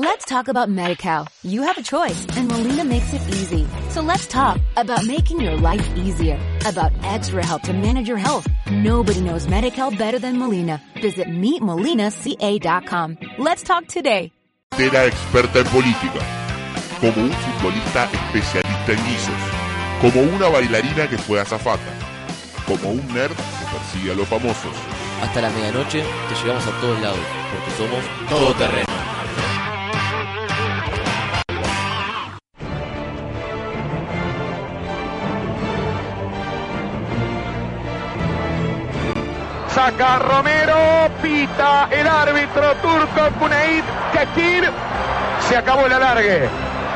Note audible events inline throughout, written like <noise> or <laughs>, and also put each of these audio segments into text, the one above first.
Let's talk about MediCal. You have a choice and Molina makes it easy. So let's talk about making your life easier, about extra help to manage your health. Nobody knows MediCal better than Molina. Visit meetmolinaca.com. Let's talk today. Era experta en política, como un futbolista especialista en guisos, como una bailarina que fue azafata, como un nerd que persigue a los famosos. Hasta la medianoche te llevamos a todos lados, porque somos todoterreno. Saca Romero, pita el árbitro turco Cuneit Kekir. Se acabó el alargue.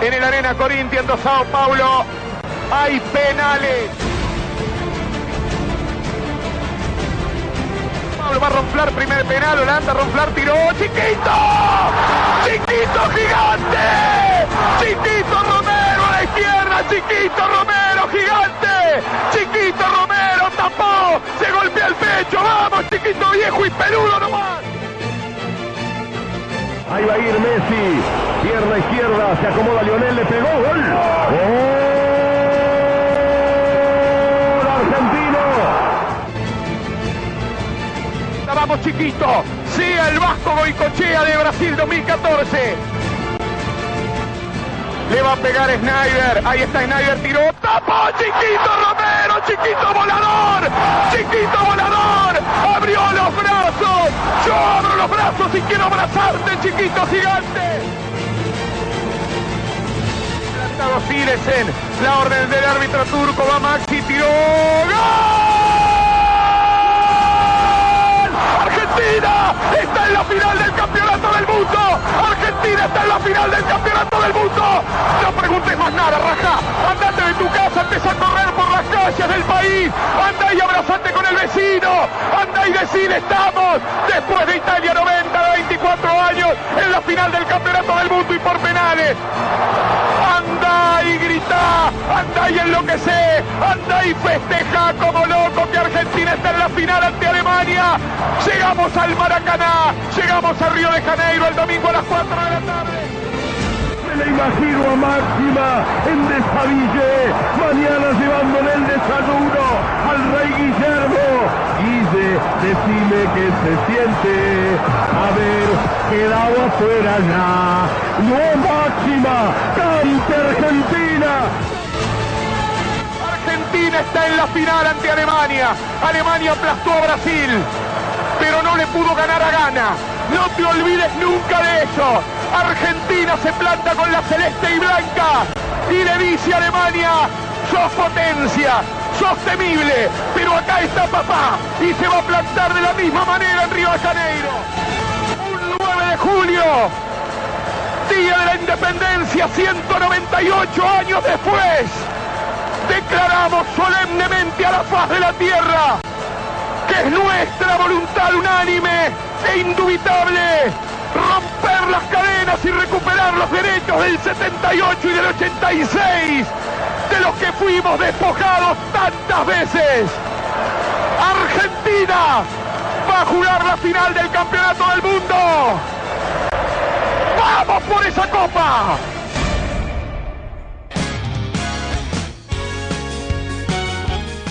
En el Arena Corinthians Sao Paulo hay penales. Pablo va a ronflar primer penal, Holanda ronflar tiró, chiquito, chiquito gigante, chiquito Romero a la izquierda, chiquito Romero gigante, chiquito Romero tapó, se golpea el pecho, vamos chiquito viejo y peludo nomás. Ahí va a ir Messi. Pierna izquierda. Se acomoda Lionel. Le pegó. Gol. Gol argentino. Vamos chiquito. Sí, el Vasco Goicochea de Brasil 2014. Le va a pegar Snyder. Ahí está Snyder. Tiró. Tapó. Chiquito Romero. Chiquito volador. Chiquito volador. Abrió los brazos. Yo abro los brazos y quiero abrazarte, chiquito gigante. La orden del árbitro turco. Va Maxi. Tiró. ¡Gol! Argentina está en la final del campeonato del mundo. Argentina está en la final del campeonato del mundo. No preguntes más nada, Raja. Andate de tu casa, empieza a correr por las calles del país. Anda y abrazate con el vecino. Y decide estamos después de Italia 90, 24 años en la final del campeonato del mundo y por penales. Anda y grita, anda y enloquece, anda y festeja como loco que Argentina está en la final ante Alemania. Llegamos al Maracaná, llegamos a Río de Janeiro el domingo a las 4 de la tarde. Me la imagino a Máxima en Desaville. Mañana llevándole el desayuno al rey Guillermo. Decime que se siente haber quedado afuera ya. No, Máxima, cante Argentina. Argentina está en la final ante Alemania. Alemania aplastó a Brasil, pero no le pudo ganar a Ghana. No te olvides nunca de eso. Argentina se planta con la celeste y blanca y le dice Alemania, sos potencia, sos temible, pero acá está papá y se va a plantar de la misma manera en Río de Janeiro. Un 9 de julio, Día de la Independencia, 198 años después declaramos solemnemente a la faz de la tierra que es nuestra voluntad unánime e indubitable romper las cadenas y recuperar los derechos del 78 y del 86 de los que fuimos despojados tantas veces. Argentina va a jugar la final del campeonato del mundo. ¡Vamos por esa copa!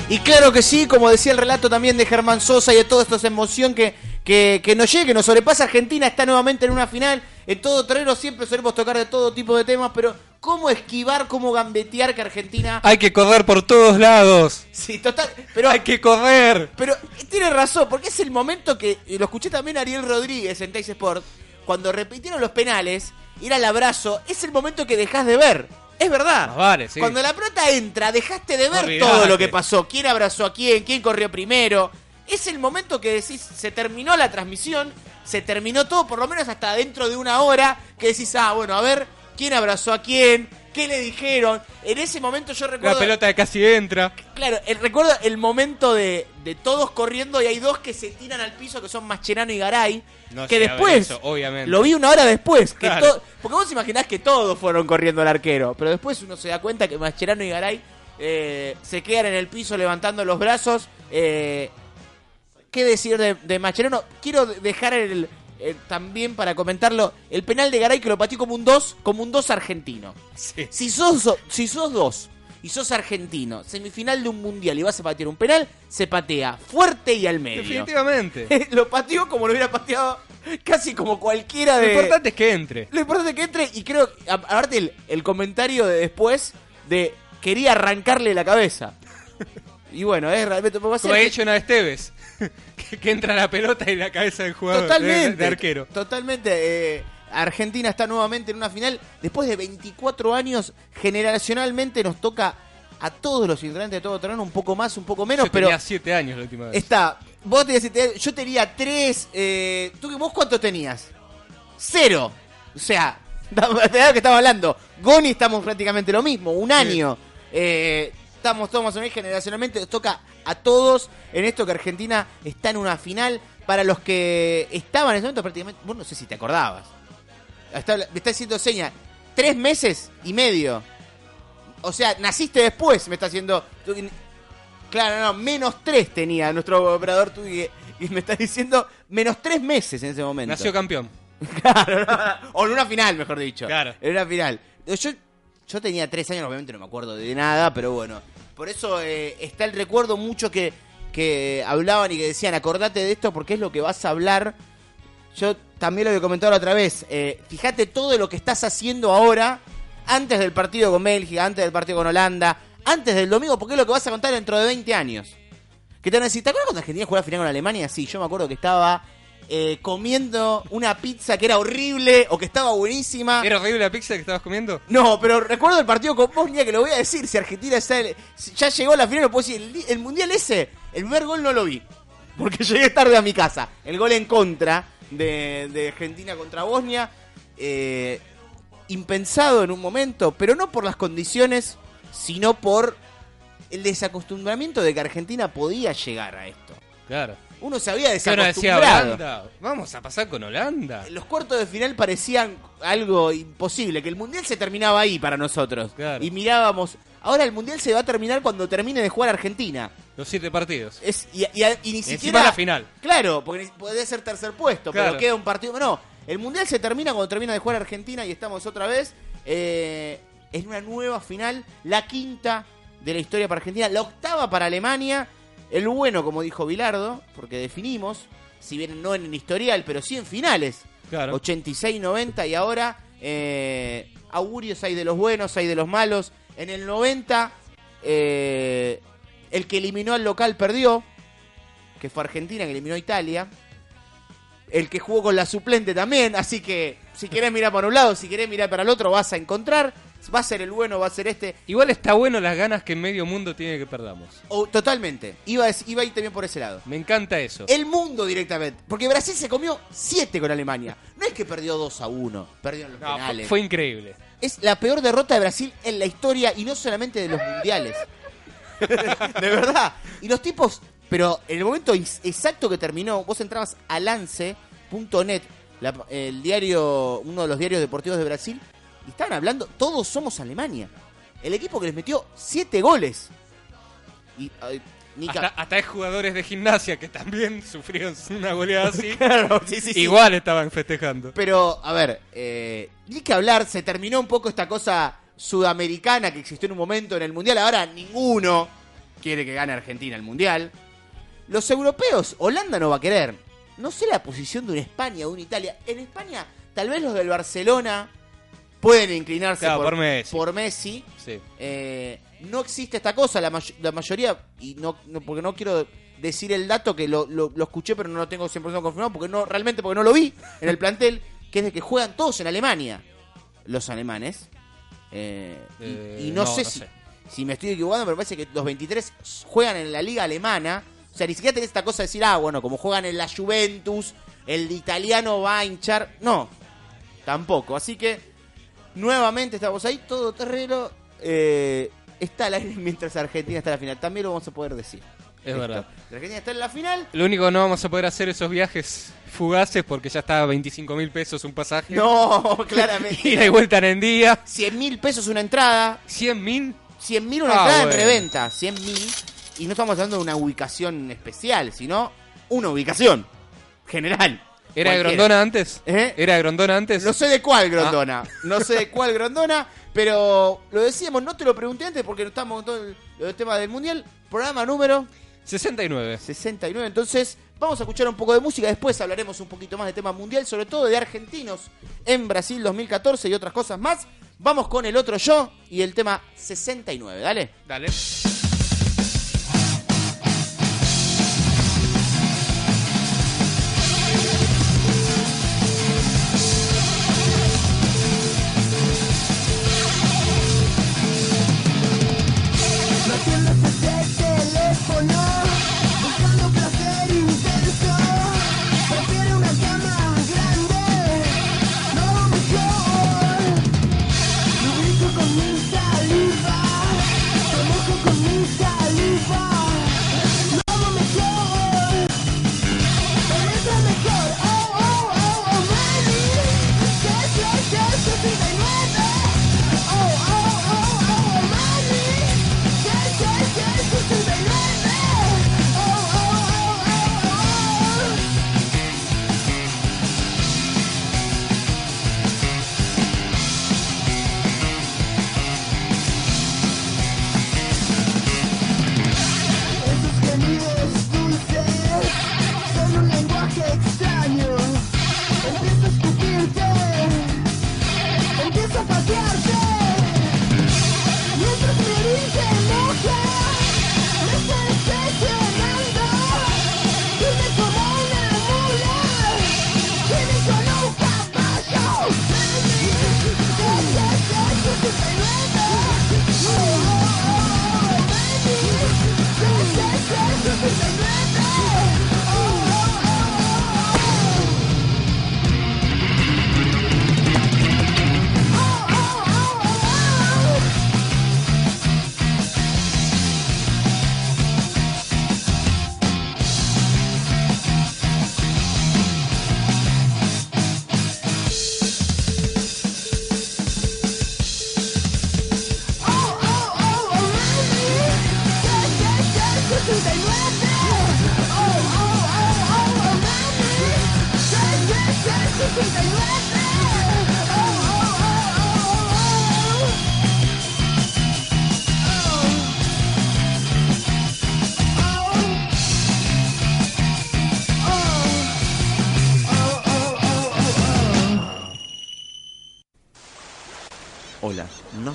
Y claro que sí, como decía el relato también de Germán Sosa y de toda esta emoción que, que, nos llega, que nos sobrepasa. Argentina está nuevamente en una final. En todo terreno siempre solemos tocar de todo tipo de temas, pero ¿cómo esquivar, cómo gambetear que Argentina... Hay que correr por todos lados. Sí, total, pero... Hay que correr. Pero tiene razón, porque es el momento que, lo escuché también a Ariel Rodríguez en Teis Sport, cuando repitieron los penales, ir al abrazo, es el momento que dejas de ver. Es verdad. Más vale, sí. Cuando la pelota entra, dejaste de ver Olvidate. todo lo que pasó. ¿Quién abrazó a quién? ¿Quién corrió primero? Es el momento que decís, se terminó la transmisión, se terminó todo, por lo menos hasta dentro de una hora, que decís, ah, bueno, a ver, ¿quién abrazó a quién? ¿Qué le dijeron? En ese momento yo La recuerdo... pelota que casi entra. Claro, el- recuerdo el momento de, de todos corriendo y hay dos que se tiran al piso que son Mascherano y Garay. No que después, eso, obviamente. lo vi una hora después. Que Claro. to- porque vos imaginás que todos fueron corriendo al arquero, pero después uno se da cuenta que Mascherano y Garay eh, se quedan en el piso levantando los brazos. Eh, ¿Qué decir de, de Mascherano? Quiero dejar el, eh, también para comentarlo, el penal de Garay que lo pateó como un 2, como un 2 argentino. Sí. Si sos, si sos dos y sos argentino, semifinal de un mundial y vas a patear un penal, se patea fuerte y al medio. Definitivamente. <laughs> lo pateó como lo hubiera pateado casi como cualquiera Lo de... importante es que entre. Lo importante es que entre y creo, aparte el, el comentario de después de quería arrancarle la cabeza. <laughs> Y bueno, es realmente... Como ha hecho una vez Tevez. <laughs> que, entra la pelota y la cabeza del jugador. de- Totalmente. De, arquero. Totalmente. eh, Argentina está nuevamente en una final. Después de 24 años, generacionalmente nos toca a todos los integrantes de todo terreno, un poco más, un poco menos, Yo pero tenía 7 años la última vez. está. Vos tenías siete- yo tenía 3. ¿Tú vos cuánto tenías? Cero. O sea, <laughs> de lo que estaba hablando. Goni estamos prácticamente lo mismo, un año. Eh, estamos todos más o menos generacionalmente. Nos toca a todos en esto que Argentina está en una final. Para los que estaban en ese momento, prácticamente. Vos no sé si te acordabas. Está- me está haciendo seña. Tres meses y medio. O sea, naciste después, me está haciendo. Claro, no, menos tres tenía nuestro operador tú y, y me está diciendo menos tres meses en ese momento. Nació campeón. <laughs> Claro, no, o en una final, mejor dicho. Claro. En una final. Yo, yo tenía tres años, obviamente no me acuerdo de nada, pero bueno. Por eso eh, está el recuerdo mucho que, que hablaban y que decían, acordate de esto porque es lo que vas a hablar. Yo también lo había comentado la otra vez. eh, fíjate todo lo que estás haciendo ahora, antes del partido con Bélgica, antes del partido con Holanda, antes del domingo, porque es lo que vas a contar dentro de 20 años. Que te decir, ¿te acuerdas cuando Argentina jugó la final con Alemania? Sí, yo me acuerdo que estaba eh, comiendo una pizza que era horrible o que estaba buenísima. ¿Era horrible la pizza que estabas comiendo? No, pero recuerdo el partido con Bosnia que lo voy a decir. Si Argentina está en- si ya llegó a la final, lo puedo decir. El, el mundial ese, el primer gol no lo vi. Porque <laughs> llegué tarde a mi casa. El gol en contra de, de Argentina contra Bosnia. eh, impensado en un momento, pero no por las condiciones, sino por el desacostumbramiento de que Argentina podía llegar a esto. Claro. Uno se había decía desacostumbrado. Vamos a pasar con Holanda. Los cuartos de final parecían algo imposible, que el mundial se terminaba ahí para nosotros. Claro. Y mirábamos, ahora el mundial se va a terminar cuando termine de jugar Argentina. Los siete partidos. Es, y, y- y ni siquiera la final. Claro, porque ser tercer puesto, Claro. pero queda un partido. No, el mundial se termina cuando termina de jugar Argentina y estamos otra vez eh, en una nueva final, la quinta de la historia para Argentina, la octava para Alemania. El bueno, como dijo Bilardo, porque definimos, si bien no en el historial, pero sí en finales. Claro. 86-90 y ahora eh, augurios hay de los buenos, hay de los malos. En el 90 eh, el que eliminó al local perdió, que fue Argentina, que eliminó a Italia. El que jugó con la suplente también, así que si querés mirar para un lado, si querés mirar para el otro, vas a encontrar. Va a ser el bueno, va a ser este. Igual está bueno las ganas que medio mundo tiene que perdamos. Totalmente. Iba iba a ir también por ese lado. Me encanta eso. El mundo directamente. Porque Brasil se comió 7 con Alemania. No es que perdió 2 a 1. Perdió en los No, fue, penales. fue increíble. Es la peor derrota de Brasil en la historia y no solamente de los mundiales. <laughs> de verdad. Y los tipos, pero en el momento ex- exacto que terminó, vos entrabas a lance.net, la- el diario, uno de los diarios deportivos de Brasil, y estaban hablando, todos somos Alemania. El equipo que les metió 7 goles. Y ay, Hasta, hasta hay jugadores de gimnasia que también <laughs> sufrieron una goleada así. <laughs> Claro, sí, sí, sí. Igual estaban festejando. Pero, a ver, eh, ni que hablar, se terminó un poco esta cosa sudamericana que existió en un momento en el Mundial. Ahora ninguno quiere que gane Argentina el Mundial. Los europeos, Holanda no va a querer. No sé la posición de una España o de una Italia. En España, tal vez los del Barcelona pueden inclinarse Claro, por, por Messi. por Messi. Sí. Eh, no existe esta cosa, la, may- la mayoría, y no, no- porque no quiero decir el dato que lo, lo- lo escuché pero no lo tengo 100% confirmado, porque no realmente porque no lo vi en el plantel, que es de que juegan todos en Alemania, los alemanes. Eh, y- Eh, y, no, no, sé, no si, sé. si me estoy equivocando, pero me parece que los 23 juegan en la liga alemana. O sea, ni siquiera tenés esta cosa de decir, ah, bueno, como juegan en la Juventus, el italiano va a hinchar. No, tampoco. Así que nuevamente estamos ahí, todo terreno. eh, está al aire <laughs> mientras Argentina está en la final. También lo vamos a poder decir. Es verdad. Argentina está en la final. Lo único que no vamos a poder hacer esos viajes fugaces porque ya está a 25 mil pesos un pasaje. No, <laughs> claramente. Ida <laughs> y vuelta en día. 100 mil pesos una entrada. 100 mil. 100 mil una Ah, entrada bueno. en reventa. 100 mil. Y no estamos hablando de una ubicación especial, sino una ubicación general. ¿Era de. Grondona antes? ¿Eh? ¿Era de Grondona antes? No sé de cuál Grondona. No sé de cuál Grondona, pero lo decíamos, no te lo pregunté antes porque no estamos con todo el, el tema del mundial. Programa número 69. 69. Entonces, vamos a escuchar un poco de música. Después hablaremos un poquito más de tema mundial, sobre todo de argentinos en Brasil 2014 y otras cosas más. Vamos con el otro yo y el tema 69. Dale. Dale.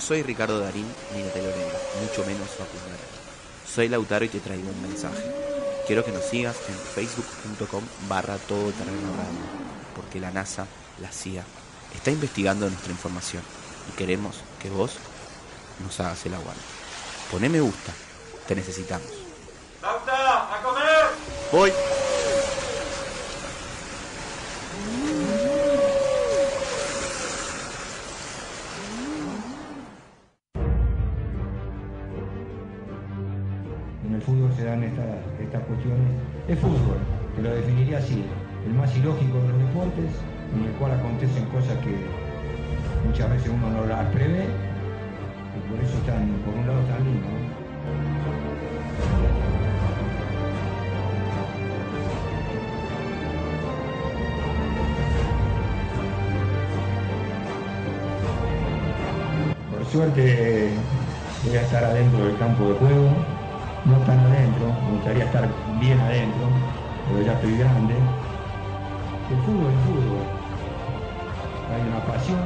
Soy Ricardo Darín ni Natalia Oreiro, mucho menos Facundo. Soy Lautaro y te traigo un mensaje. Quiero que nos sigas en facebook.com barra todoterreno radio, porque la NASA, la CIA, está investigando nuestra información y queremos que vos nos hagas el aguante. Poné me gusta, te necesitamos. ¡A comer! Voy. Dan estas, cuestiones. Es fútbol, te lo definiría así, el más ilógico de los deportes, en el cual acontecen cosas que muchas veces uno no las prevé, y por eso están, por un lado, tan lindos. ¿no? Por suerte voy a estar adentro del campo de juego, no tan adentro, me gustaría estar bien adentro, pero ya estoy grande. El fútbol es fútbol, hay una pasión.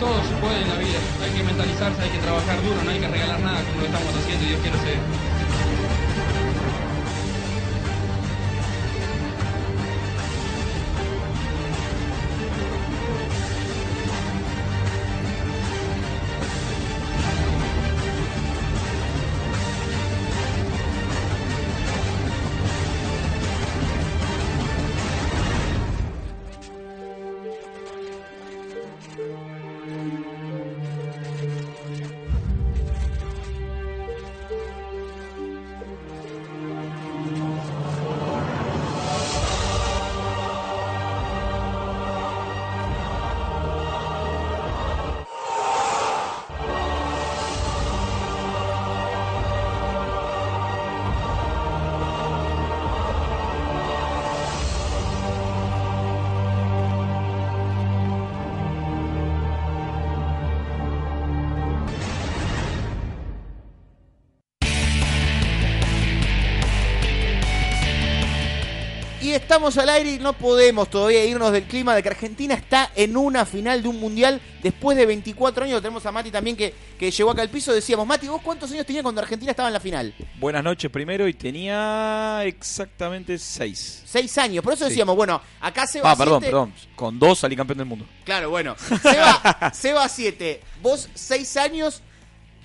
Todo se puede en la vida, hay que mentalizarse, hay que trabajar duro, no hay que regalar nada como lo estamos haciendo y Dios quiere se estamos al aire y no podemos todavía irnos del clima de que Argentina está en una final de un mundial después de 24 años. Tenemos a Mati también que, que llegó acá al piso. Decíamos, Mati, ¿vos cuántos años tenías cuando Argentina estaba en la final? Buenas noches primero y tenía exactamente seis. Seis años. Por eso Sí. decíamos, bueno, acá se va Ah, perdón, siete. perdón. Con dos salí campeón del mundo. Claro, bueno. Seba, Seba 7, vos 6 años.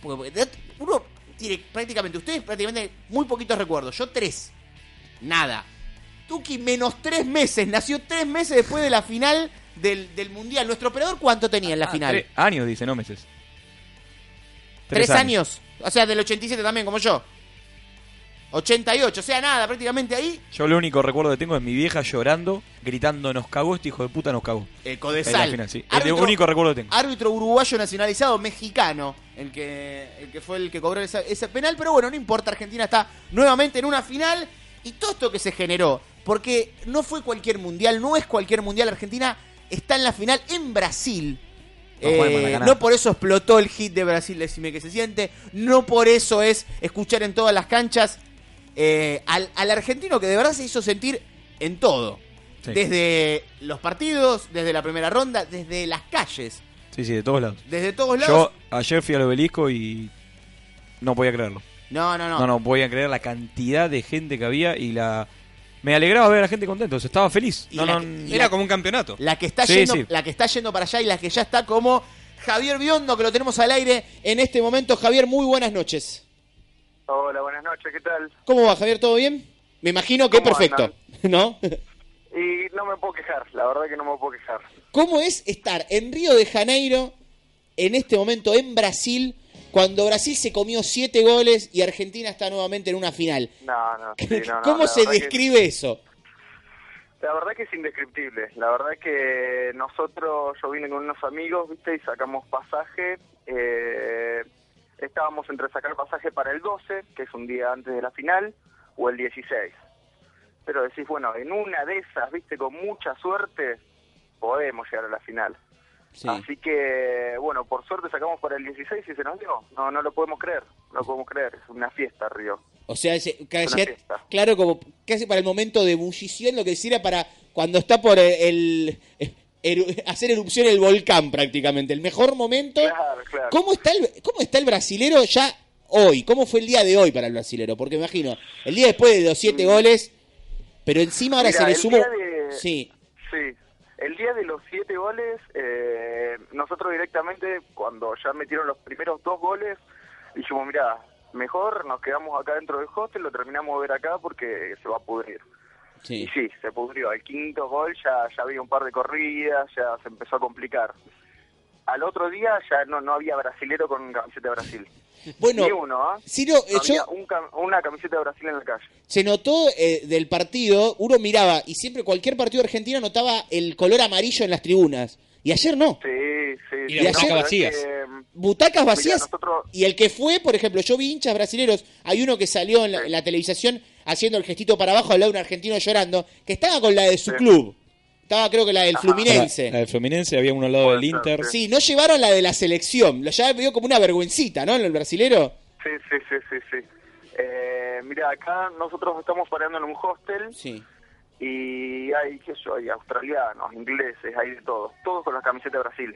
uno tiene prácticamente, ustedes prácticamente muy poquitos recuerdos. Yo 3. Nada. Tuki menos 3 meses. Nació 3 meses después de la final del, del Mundial. ¿Nuestro operador cuánto tenía en la Ah, final? tres años, dice, no meses. 3 años. O sea, del 87 también, como yo. 88, o sea, nada, prácticamente ahí. Yo lo único recuerdo que tengo es mi vieja llorando, gritando, nos cagó este hijo de puta, nos cagó. El En Codesal. la final, sí. El Árbitro- único recuerdo que tengo. Árbitro uruguayo nacionalizado mexicano, el que, el que fue el que cobró esa- ese penal, pero bueno, no importa, Argentina está nuevamente en una final y todo esto que se generó, porque no fue cualquier mundial, no es cualquier mundial, Argentina está en la final en Brasil. No Eh, no por eso explotó el hit de Brasil, decime que se siente. No por eso es escuchar en todas las canchas eh, al, al argentino que de verdad se hizo sentir en todo. Sí. Desde los partidos, desde la primera ronda, desde las calles, Sí, sí, de todos lados. desde todos lados. Yo ayer fui al obelisco y no podía creerlo. No, no, no. No, no podía creer la cantidad de gente que había y la... Me alegraba ver a la gente contenta, estaba feliz. No, no, que- Era la- como un campeonato. La que está Sí, yendo, sí. la que está yendo para allá y la que ya está como Javier Biondo, que lo tenemos al aire en este momento. Javier, muy buenas noches. Hola, buenas noches, ¿qué tal? ¿Cómo va, Javier? ¿Todo bien? Me imagino que ¿Cómo perfecto, andan? ¿no? <laughs> Y no me puedo quejar, la verdad que no me puedo quejar. ¿Cómo es estar en Río de Janeiro, en este momento en Brasil, cuando Brasil se comió siete goles y Argentina está nuevamente en una final? No, no, sí, no, <laughs> no, ¿Cómo se que- describe eso? La verdad que es indescriptible. La verdad que nosotros, yo vine con unos amigos, ¿viste? Y sacamos pasaje. eh, estábamos entre sacar pasaje para el 12, que es un día antes de la final, o el 16. Pero decís, bueno, en una de esas, ¿viste? Con mucha suerte, podemos llegar a la final. Así que, bueno, por suerte sacamos para el 16 y se nos dio. No, no lo podemos creer, no lo podemos creer. Es una fiesta, Río. O sea, ese- Una casi- fiesta. claro, como casi para el momento de ebullición, lo que decía para cuando está por el, eru- hacer erupción el volcán prácticamente. El mejor momento. Claro, claro. ¿Cómo está el, cómo está el brasilero ya hoy? ¿Cómo fue el día de hoy para el brasilero? Porque me imagino, el día después de los siete goles, pero encima ahora Mira, se le sumó... de- Sí, Sí, el día de los siete goles, eh, nosotros directamente, cuando ya metieron los primeros dos goles, dijimos, mira, mejor nos quedamos acá dentro del hostel, lo terminamos de ver acá porque se va a pudrir. sí. Y sí, se pudrió. Al quinto gol ya, ya había un par de corridas, ya se empezó a complicar. Al otro día ya no, no había brasilero con camiseta de Brasil. Bueno, Ni uno, ¿ah? Ciro, eh, No yo- había un cam- una camiseta de Brasil en la calle. se notó eh, del partido, uno miraba y siempre cualquier partido argentino notaba el color amarillo en las tribunas. Y ayer no. Sí, sí. Y sí, butacas es vacías. que, butacas Mirá, vacías. nosotros- Y el que fue, por ejemplo, yo vi hinchas brasileros, hay uno que salió en la, en la televisión haciendo el gestito para abajo al lado de un argentino llorando, que estaba con la de su club. Estaba creo que la del Fluminense. La, la del Fluminense, había uno al lado del Inter. Sí, no llevaron la de la selección. Lo ya veo como una vergüencita, ¿no? En el brasilero. Sí, sí, sí, sí, sí. Eh, mira, acá nosotros estamos parando en un hostel Sí. y hay, qué sé yo, hay australianos, ingleses, hay de todos. Todos con la camiseta de Brasil.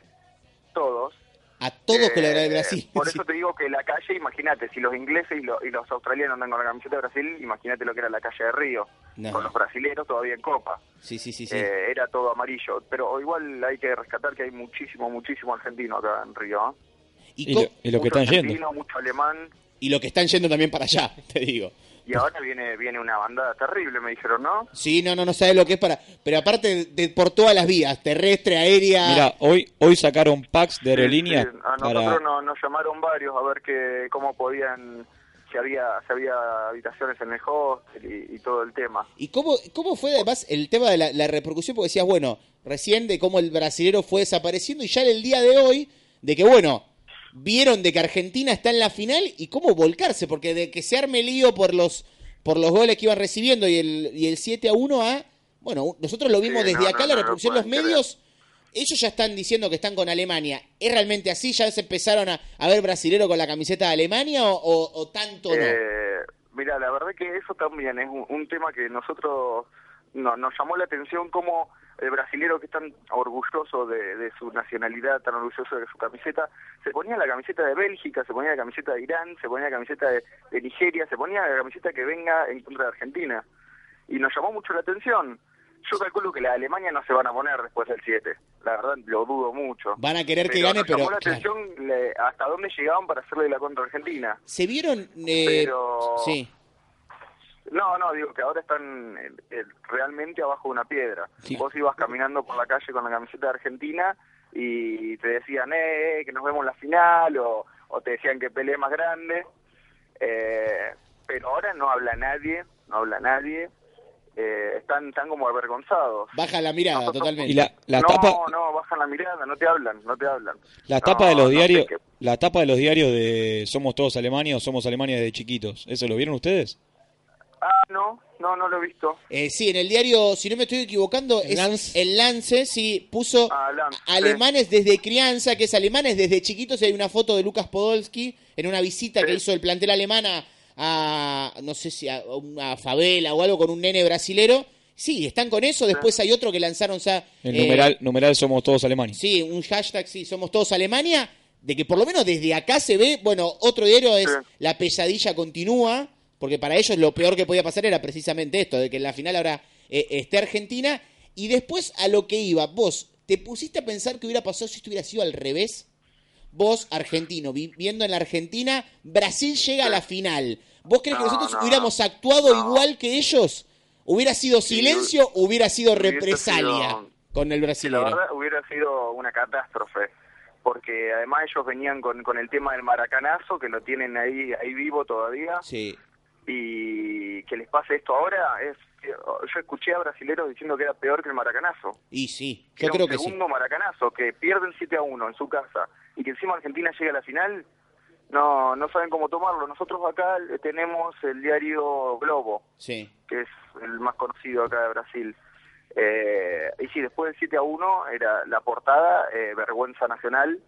Todos. A todos con la Eh, de Brasil. Por eso <laughs> te digo que la calle, imagínate, si los ingleses y, lo- y los australianos andan con la camiseta de Brasil, imagínate lo que era la calle de Río. No. Con los brasileros todavía en copa. Sí, sí, sí, sí. Eh, era todo amarillo. Pero igual hay que rescatar que hay muchísimo, muchísimo argentino acá en Río. ¿eh? Y, lo, y lo que Mucho están yendo. argentino, mucho alemán. y lo que están yendo también para allá, <laughs> te digo. Y ahora viene viene una bandada terrible, me dijeron, ¿no? Sí, no, no, no sabes lo que es para. Pero aparte, de, por todas las vías, terrestre, aérea. Mira, hoy, hoy sacaron packs de aerolínea Sí, a para... nosotros no- nos llamaron varios a ver que cómo podían, si había si había habitaciones en el hostel y, y todo el tema. ¿Y cómo, cómo fue además el tema de la, la repercusión? Porque decías, bueno, recién de cómo el brasilero fue desapareciendo y ya en el día de hoy, de que bueno, vieron de que Argentina está en la final y cómo volcarse, porque de que se arme lío por los por los goles que iban recibiendo y el, y el 7 a 1 a... Bueno, nosotros lo vimos Sí, desde no, acá, no, la lo repercusión, los medios... Ellos ya están diciendo que están con Alemania. ¿Es realmente así? ¿Ya se empezaron a, a ver brasilero con la camiseta de Alemania o, o- o tanto no? Eh, mira, la verdad que eso también es un, un tema que nosotros no, nos llamó la atención cómo el brasilero que es tan orgulloso de, de su nacionalidad, tan orgulloso de su camiseta, se ponía la camiseta de Bélgica, se ponía la camiseta de Irán, se ponía la camiseta de, de Nigeria, se ponía la camiseta que venga en contra de Argentina. Y nos llamó mucho la atención. Yo calculo que la Alemania no se van a poner después del 7. La verdad, lo dudo mucho. Van a querer que gane, nos pero, llamó la claro. atención le- hasta dónde llegaban para hacerle la contra Argentina. ¿Se vieron? eh, Pero- Sí. No, no, digo que ahora están eh, eh, realmente abajo de una piedra. Sí. Vos ibas caminando por la calle con la camiseta de Argentina y te decían, eh, que nos vemos en la final, o, o te decían que peleé más grande. Eh, pero ahora no habla nadie, no habla nadie. Eh, están, están como avergonzados. Baja la mirada totalmente. Y la, la no, tapa, no, bajan la mirada, no te hablan, no te hablan. la No, tapa de los no diarios, la tapa de los diarios de Somos todos Alemania o Somos Alemania desde chiquitos. ¿Eso lo vieron ustedes? Ah, no, no, no lo he visto. Eh, sí, en el diario, si no me estoy equivocando, ¿El es Lance? el Lance, sí, puso Ah, Lance, sí. alemanes desde crianza, que es alemanes desde chiquitos. y Hay una foto de Lucas Podolski en una visita que hizo el plantel alemán a, a, no sé si a una favela o algo con un nene brasilero. Sí, están con eso. Después hay otro que lanzaron, o sea, El eh, numeral, numeral Somos todos Alemania. Sí, un hashtag, sí, somos todos Alemania, de que por lo menos desde acá se ve, bueno, otro diario es Sí. La pesadilla continúa, porque para ellos lo peor que podía pasar era precisamente esto, de que en la final ahora eh, esté Argentina, y después a lo que iba, vos, ¿te pusiste a pensar que hubiera pasado si esto hubiera sido al revés? Vos, argentino, viviendo en la Argentina, Brasil llega a la final. ¿Vos crees que No, nosotros no, hubiéramos actuado no. igual que ellos? ¿Hubiera sido silencio o hubiera sido represalia sido- con el Sí, la brasileño? verdad hubiera sido una catástrofe, porque además ellos venían con, con el tema del maracanazo, que lo tienen ahí ahí vivo todavía, Sí. Y que les pase esto ahora es... Yo escuché a brasileros diciendo que era peor que el maracanazo. Y sí, yo era creo un que sí. segundo maracanazo, que pierden 7 a 1 en su casa, y que encima Argentina llega a la final, no no saben cómo tomarlo. Nosotros acá tenemos el diario Globo, Sí. que es el más conocido acá de Brasil. Eh, y sí, después del 7 a 1 era la portada, eh, vergüenza nacional.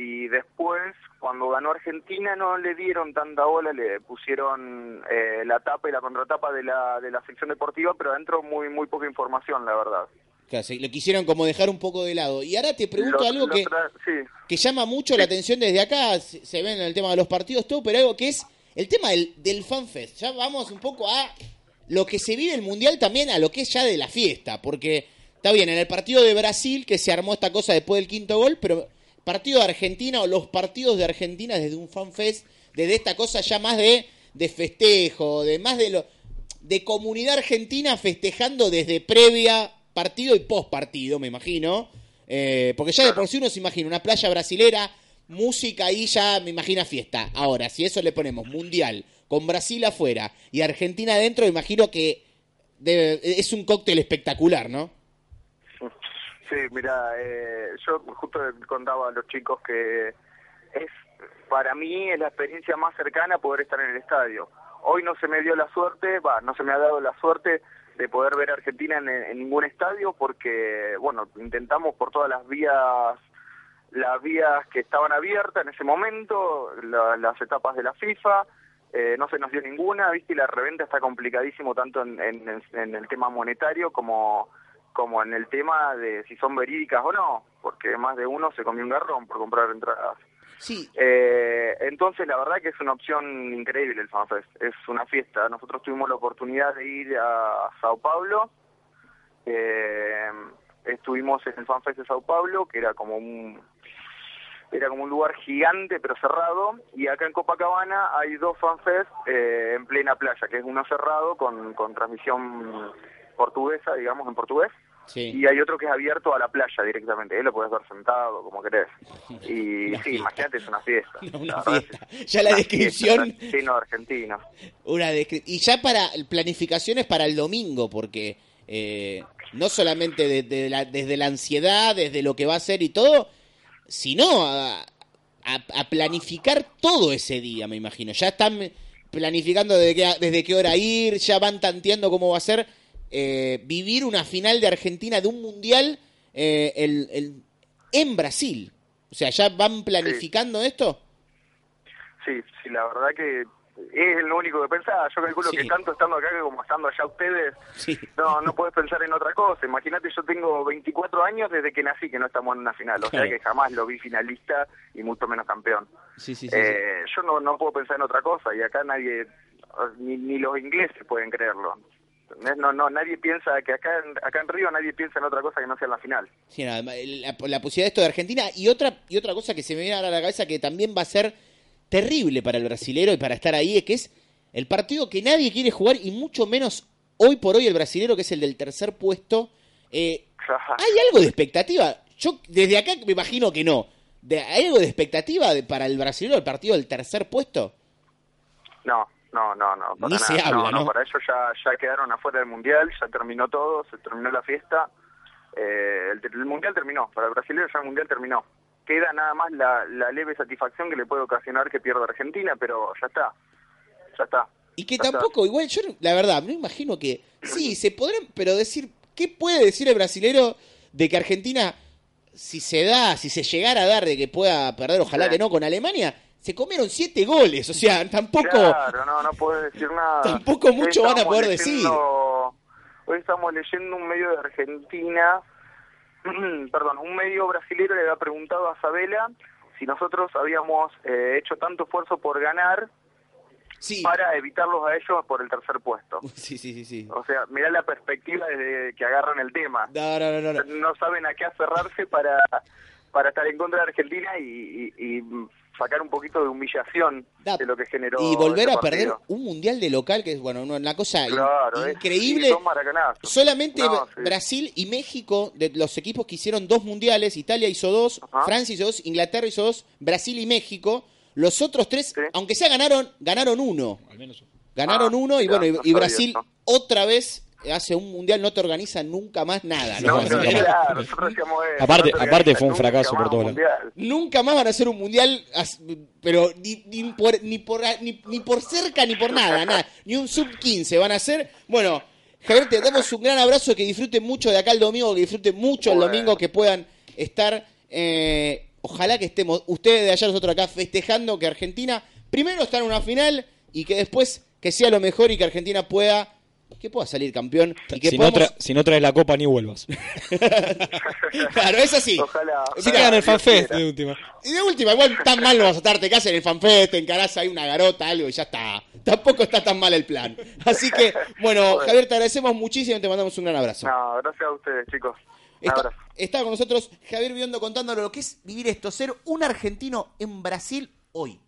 Y después, cuando ganó Argentina, no le dieron tanta bola, le pusieron eh, la tapa y la contratapa de la, de la sección deportiva, pero adentro muy muy poca información, la verdad. Sí, lo quisieron como dejar un poco de lado. Y ahora te pregunto Lo- algo lo que, sí, que llama mucho la atención desde acá, se, se ve en el tema de los partidos, todo, pero algo que es el tema del, del fanfest. Ya vamos un poco a lo que se vive el Mundial también, a lo que es ya de la fiesta, porque está bien, en el partido de Brasil, que se armó esta cosa después del quinto gol, pero partido de Argentina o los partidos de Argentina desde un fanfest, desde esta cosa ya más de, de festejo, de más de lo de comunidad argentina festejando desde previa partido y post partido, me imagino. Eh, porque ya de por sí uno se imagina una playa brasilera, música ahí ya me imagina fiesta. Ahora, si eso le ponemos mundial, con Brasil afuera y Argentina adentro, me imagino que debe- es un cóctel espectacular, ¿no? Sí, mira, eh, yo justo contaba a los chicos que es para mí es la experiencia más cercana poder estar en el estadio. Hoy no se me dio la suerte, va, no se me ha dado la suerte de poder ver a Argentina en, ningún estadio porque, bueno, intentamos por todas las vías las vías que estaban abiertas en ese momento, la- las etapas de la FIFA, eh, no se nos dio ninguna, viste, y la reventa está complicadísimo tanto en- en el tema monetario como, como en el tema de si son verídicas o no, porque más de uno se comió un garrón por comprar entradas. Sí, Eh, entonces, la verdad que es una opción increíble el FanFest, es una fiesta. Nosotros tuvimos la oportunidad de ir a Sao Paulo, eh, estuvimos en el FanFest de Sao Paulo, que era como un era como un lugar gigante pero cerrado y acá en Copacabana hay dos fanfest eh, en plena playa que es uno cerrado con, con transmisión portuguesa digamos en portugués sí. y hay otro que es abierto a la playa directamente lo puedes ver sentado como querés <laughs> y Una sí fiesta. imagínate es una fiesta <laughs> Una La fiesta. es Ya la descripción. de argentinos Una descri- y ya para planificaciones para el domingo, porque eh, no solamente de- de la- desde la ansiedad, desde lo que va a ser y todo, sino a, a- a planificar todo ese día, me imagino. Ya están planificando desde qué, desde qué hora ir, ya van tanteando cómo va a ser eh, vivir una final de Argentina de un mundial eh, el- el- en Brasil. O sea, ya van planificando esto. Sí, sí, la verdad que es lo único que pensaba. Yo calculo Sí. que tanto estando acá que como estando allá ustedes, no no puedes pensar en otra cosa. Imagínate, yo tengo 24 años desde que nací que no estamos en una final. O sea que jamás lo vi finalista y mucho menos campeón. Sí, sí, sí. Eh, yo no, no puedo pensar en otra cosa y acá nadie, ni, ni los ingleses pueden creerlo. No, no, nadie piensa que acá en, acá en Río nadie piensa en otra cosa que no sea la final. Sí, nada, la, la posibilidad de esto de Argentina y otra y otra cosa que se me viene ahora a la cabeza que también va a ser terrible para el brasilero y para estar ahí es que es el partido que nadie quiere jugar y mucho menos hoy por hoy el brasilero que es el del tercer puesto. Eh, ¿Hay algo de expectativa? Yo desde acá me imagino que no. De, ¿Hay algo de expectativa de- para el brasilero el partido del tercer puesto? No, no, no, no. para Ni se nada. habla, ¿no? Para ellos ya, ya quedaron afuera del Mundial, ya terminó todo, se terminó la fiesta. Eh, el, el Mundial terminó, para el brasileño ya el Mundial terminó. Queda nada más la, la leve satisfacción que le puede ocasionar que pierda Argentina, pero ya está, ya está. Y que tampoco, igual, yo la verdad, me imagino que sí, <clears throat> se podrán, pero decir, ¿qué puede decir el brasilero de que Argentina, si se da, si se llegara a dar de que pueda perder, ojalá Sí. que no, con Alemania, se comieron siete goles, o sea, tampoco... Claro, no, no puedes decir nada. Tampoco mucho van a poder leyendo- Hoy estamos leyendo un medio de Argentina, <clears throat> perdón, un medio brasilero le había preguntado a Sabela si nosotros habíamos eh, hecho tanto esfuerzo por ganar para evitarlos a ellos por el tercer puesto. <laughs> Sí, sí, sí, sí. O sea, mirá la perspectiva desde que agarran el tema. No, no, no, no. No saben a qué aferrarse para, para estar en contra de Argentina y, y- y sacar un poquito de humillación de lo que generó Y volver ese a perder un mundial de local, que es, bueno, una- una cosa Claro, increíble. Solamente No, sí. Brasil y México, de los equipos que hicieron dos mundiales, Italia hizo dos, Francia hizo dos, Inglaterra hizo dos, Brasil y México. Los otros tres, aunque sea ganaron, ganaron uno. Ganaron Ah, uno y bueno, y, no y sabía Brasil eso. otra vez hace un mundial, no te organiza nunca más nada. No, no, brasileños. claro, nosotros eso, Aparte- no te aparte fue un fracaso por mundial. Nunca más van a hacer un mundial, pero ni, ni por, ni, por, ni, ni por cerca ni por nada, nada. Ni un sub 15 van a hacer. Bueno, Javier, te damos un gran abrazo, que disfruten mucho de acá el domingo, que disfruten mucho el domingo, que puedan estar. eh, ojalá que estemos ustedes de allá, nosotros acá, festejando que Argentina primero está en una final y que después que sea lo mejor y que Argentina pueda. Que pueda salir campeón y que Si no, podamos- tra- si no traes la copa, ni vuelvas. <laughs> Claro, es así. Ojalá. Se queda en el fanfest de última. Y de última, igual tan mal no vas a estar, te casas en el fanfest, te encarás ahí una garota, algo y ya está. Tampoco está tan mal el plan. Así que, bueno, Javier, te agradecemos muchísimo y te mandamos un gran abrazo. No, gracias a ustedes, chicos. Un Está, abrazo. está con nosotros Javier Biondo contándonos lo que es vivir esto, ser un argentino en Brasil hoy.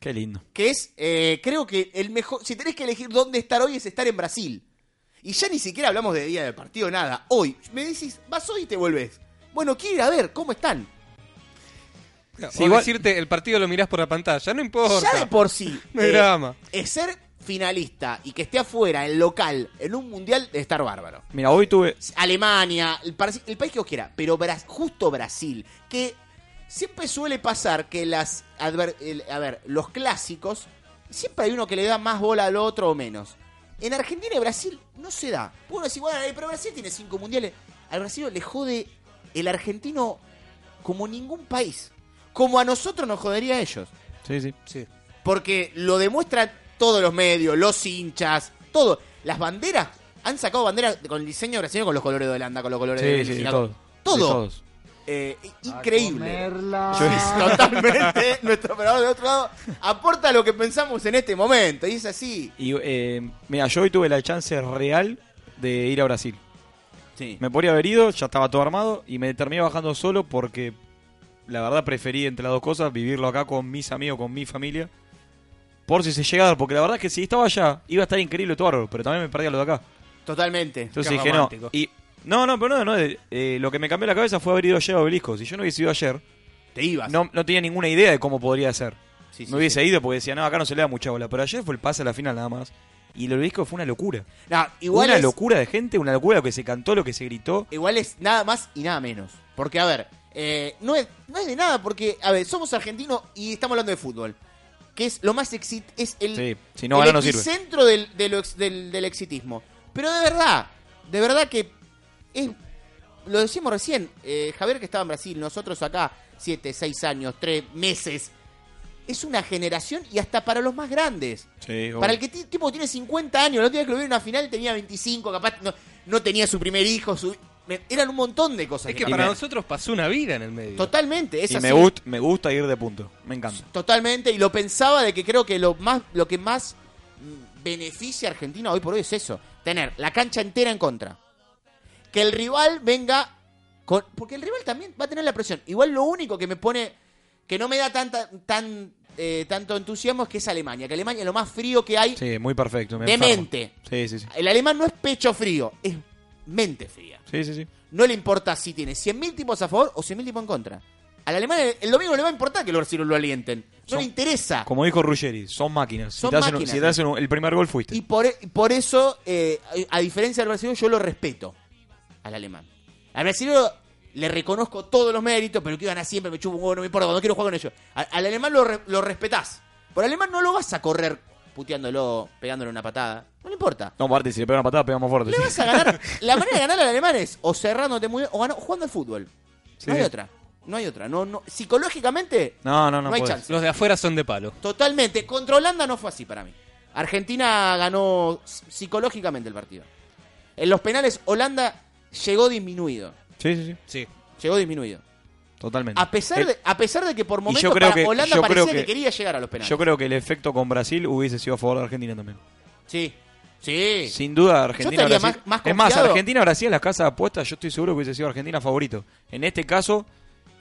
Qué lindo. Que es, eh, creo que el mejor, si tenés que elegir dónde estar hoy es estar en Brasil. Y ya ni siquiera hablamos de día de partido, nada. Hoy, me decís, vas hoy y te volvés. Bueno, quiero ir a ver, ¿cómo están? o decirte, el partido lo mirás por la pantalla, no importa. Ya de por sí. <laughs> No hay eh, drama. Es ser finalista y que esté afuera, en local, en un mundial, de estar bárbaro. Mira, hoy tuve. Alemania, el, país que vos quieras, pero Bra- justo Brasil, que siempre suele pasar que las. adver- el- a ver, los clásicos, siempre hay uno que le da más bola al otro o menos. En Argentina y Brasil no se da. Uno dice, bueno, eh, pero Brasil tiene cinco mundiales. Al Brasil le jode el argentino como ningún país. Como a nosotros nos jodería a ellos. Sí, sí. Porque lo demuestran todos los medios, los hinchas, todo. Las banderas, han sacado banderas con el diseño brasileño con los colores de Holanda, con los colores de Sí, sí, todo. Todo. De todos. Eh, increíble. <laughs> Totalmente. Nuestro operador de otro lado aporta lo que pensamos en este momento. Y es así. Y eh, mira, yo hoy tuve la chance real de ir a Brasil. Sí. Me podría haber ido, ya estaba todo armado y me terminé bajando solo porque la verdad preferí entre las dos cosas vivirlo acá con mis amigos, con mi familia. Por si se llega a dar, porque la verdad es que si estaba allá iba a estar increíble todo pero también me perdía lo de acá. Totalmente. Entonces Qué dije no. romántico. Y, no, no, pero no, no eh, lo que me cambió la cabeza fue haber ido ayer a Obelisco. Si yo no hubiese ido ayer, te ibas. No, no tenía ninguna idea de cómo podría ser. Sí, sí, me hubiese ido porque decía, no, acá no se le da mucha bola. Pero ayer fue el pase a la final nada más. Y el Obelisco fue una locura. No, igual una es- locura de gente, una locura lo que se cantó, lo que se gritó. Igual es nada más y nada menos. Porque, a ver, eh, no, es, no es de nada porque, a ver, somos argentinos y estamos hablando de fútbol. Que es lo más exit es el, Sí, si no el no sirve. epicentro del, de lo ex- del, del exitismo. Pero de verdad, de verdad que es, lo decíamos recién, eh, Javier que estaba en Brasil, nosotros acá, siete, seis años, tres meses. es una generación y hasta para los más grandes. Sí, Para el que ti- tipo tiene 50 años, la última vez que lo vi en una final tenía 25, capaz no, no tenía su primer hijo, su- eran un montón de cosas. Es que que para nosotros pasó una vida en el medio. Totalmente, es Y así. me, gust- me gusta ir de punto. Me encanta. Totalmente, y lo pensaba de que creo que lo más lo que más mm, beneficia a Argentina hoy por hoy es eso, tener la cancha entera en contra. Que el rival venga con porque el rival también va a tener la presión. Igual lo único que me pone que no me da tanta tan eh, tanto entusiasmo es que es Alemania, que Alemania es lo más frío que hay. Sí, muy perfecto. me De enfermo. mente. Sí, sí, sí. El alemán no es pecho frío, es mente fría. Sí, sí, sí. No le importa si tiene 100.000 tipos a favor o 100.000 tipos en contra. Al alemán el, domingo le va a importar que los brasileños lo alienten. No Son- le interesa. Como dijo Ruggeri, son máquinas. Son si te hacen, máquinas. si te hacen un- el primer gol, fuiste. Y por, e- por eso, eh, a a diferencia del brasileño, yo lo respeto al alemán. Al brasileño le reconozco todos los méritos, pero que gana siempre, me chupo un huevo, no me importa, cuando quiero jugar con ellos. Al alemán lo, re- lo respetás. Por al alemán no lo vas a correr puteándolo, pegándole una patada. No le importa. No, aparte, si le pega una patada, pegamos fuerte. Le sí. vas a ganar. La <laughs> manera de ganar al alemán es o cerrándote muy bien o ganando, jugando al fútbol. Sí. No hay otra. No hay otra. No, no, psicológicamente, No, no, no. no hay podés. chance. Los de afuera son de palo. Totalmente. Contra Holanda no fue así para mí. Argentina ganó psicológicamente el partido. En los penales, Holanda llegó disminuido. Sí, sí, sí. Sí. Llegó disminuido. Totalmente. A pesar, El- de, a pesar de que por momentos yo creo para que, Holanda yo parecía creo que, que, quería llegar a los penales. Yo creo que el efecto con Brasil hubiese sido a favor de Argentina también. Sí. Sí. Sin duda, Argentina estaría Brasil. más- más es más. Argentina Brasil en las casas de apuestas, yo estoy seguro que hubiese sido Argentina favorito. En este caso,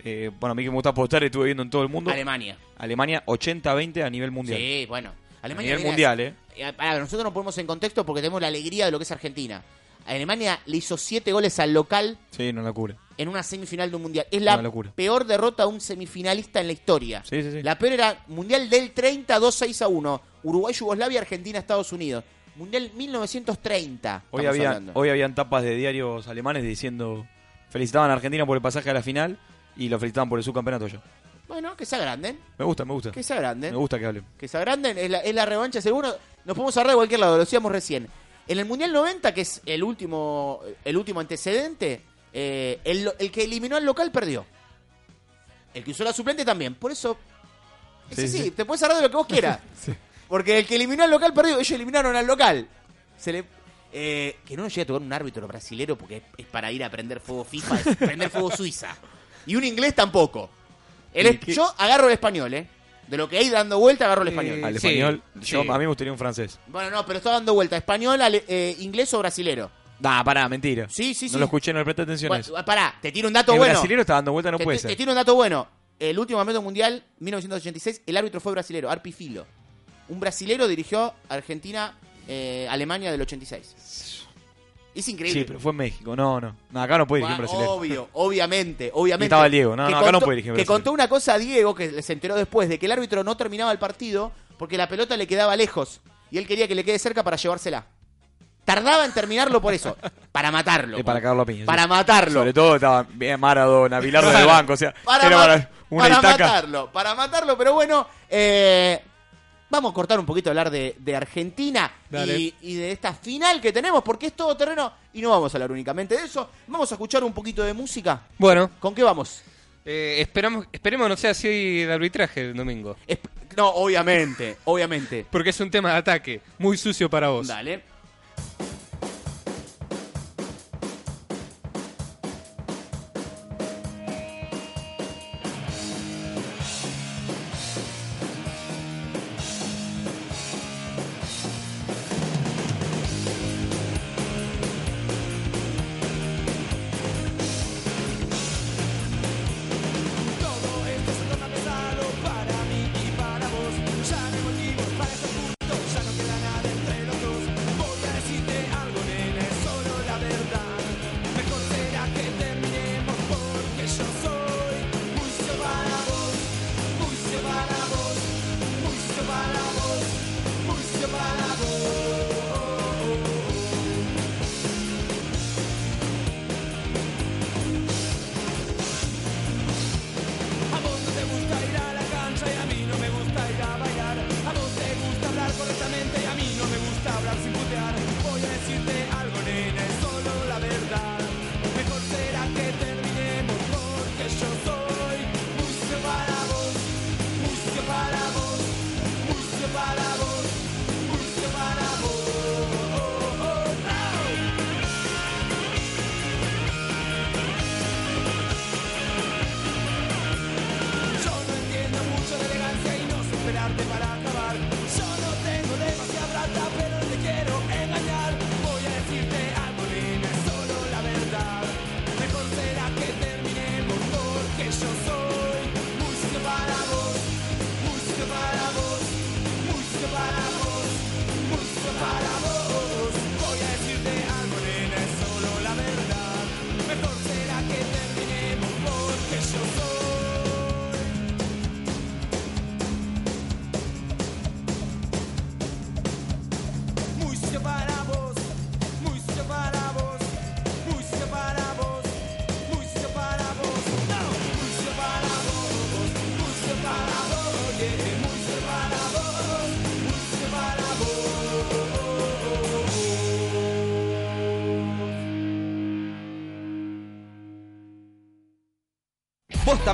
eh, bueno, a mí que me gusta apostar, estuve viendo en todo el mundo. Alemania. Alemania 80-20 a nivel mundial. Sí, bueno. a Alemania nivel viene- mundial, ¿eh? Eh, pará, nosotros nos ponemos en contexto porque tenemos la alegría de lo que es Argentina. Alemania le hizo siete goles al local Sí, no locura. en una semifinal de un mundial. Es la peor derrota a un semifinalista en la historia. Sí, sí, sí. La peor era Mundial del 30, 2-6 a 1. Uruguay, Yugoslavia, Argentina, Estados Unidos. Mundial 1930. Hoy, había, hoy habían tapas de diarios alemanes diciendo felicitaban a Argentina por el pasaje a la final y lo felicitaban por el subcampeonato ya. Bueno, que se agranden. Me gusta, me gusta. Que se agranden. Me gusta que hablen. Que se agranden. Es la, es la revancha seguro. Nos podemos agarrar de cualquier lado, lo decíamos recién. En el Mundial 90, que es el último, el último antecedente, eh, el, el que eliminó al local perdió. El que usó la suplente también. Por eso, es Sí, así, sí. te puedes hablar de lo que vos quieras. <laughs> Porque el que eliminó al local perdió, ellos eliminaron al local. Se le, eh, que no nos llegue a tocar un árbitro brasilero porque es, para ir a prender fuego FIFA, es prender fuego <laughs> Suiza. Y un inglés tampoco. Yo agarro el español, ¿eh? De lo que hay dando vuelta, agarro el español. Al sí, español, yo, sí. a mí me gustaría un francés. Bueno, no, pero está dando vuelta. ¿Español, ale- eh, inglés o brasilero? Nah, pará, mentira. Sí, sí, sí. No lo escuché, no le presté atención a eso. Bueno, pará, te tiro un dato El bueno. brasilero está dando vuelta, no te, puede te- ser. te tiro un dato bueno. El último campeonato mundial, 1986, el árbitro fue brasilero, Arpi Filo. Un brasilero dirigió Argentina, eh, Alemania del 86. Es increíble. Sí, pero fue en México. No, no. No, acá no puede dirigir un Bueno, brasileño. Obvio, obviamente, obviamente. Y estaba Diego. No, no, acá no contó- puede dirigir un Que contó una cosa a Diego que se enteró después de que el árbitro no terminaba el partido porque la pelota le quedaba lejos y él quería que le quede cerca para llevársela. Tardaba en terminarlo por eso, para matarlo. <laughs> Eh, para cagarlo a piña. Para sí. matarlo. Sobre todo estaba bien Maradona, Bilardo de banco. O sea, Para, era para una para estaca. matarlo, para matarlo, pero bueno, eh, vamos a cortar un poquito a hablar de, de Argentina y, y de esta final que tenemos, porque es todo terreno y no vamos a hablar únicamente de eso. Vamos a escuchar un poquito de música. Bueno, ¿Con qué vamos? eh, esperamos, esperemos no sea así de arbitraje el domingo. No, obviamente, obviamente. <laughs> Porque es un tema de ataque, muy sucio para vos. Dale.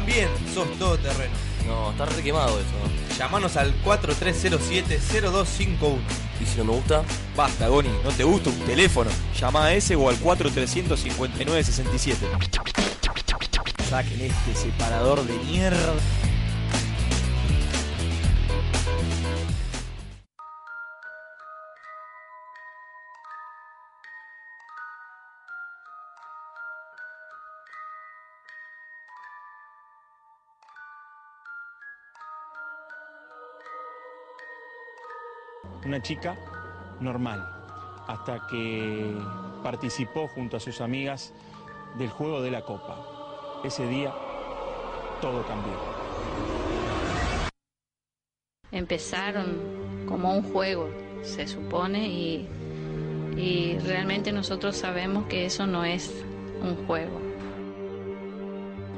También sos todoterreno. No, está re quemado eso. Llamanos al 4307-0251. ¿Y si no me gusta? Basta, Goni, ¿no te gusta un teléfono? Llama a ese o al 4359-67. Saquen este separador de mierda. Una chica normal, hasta que participó junto a sus amigas del juego de la copa. Ese día todo cambió. Empezaron como un juego, se supone, y, y realmente nosotros sabemos que eso no es un juego.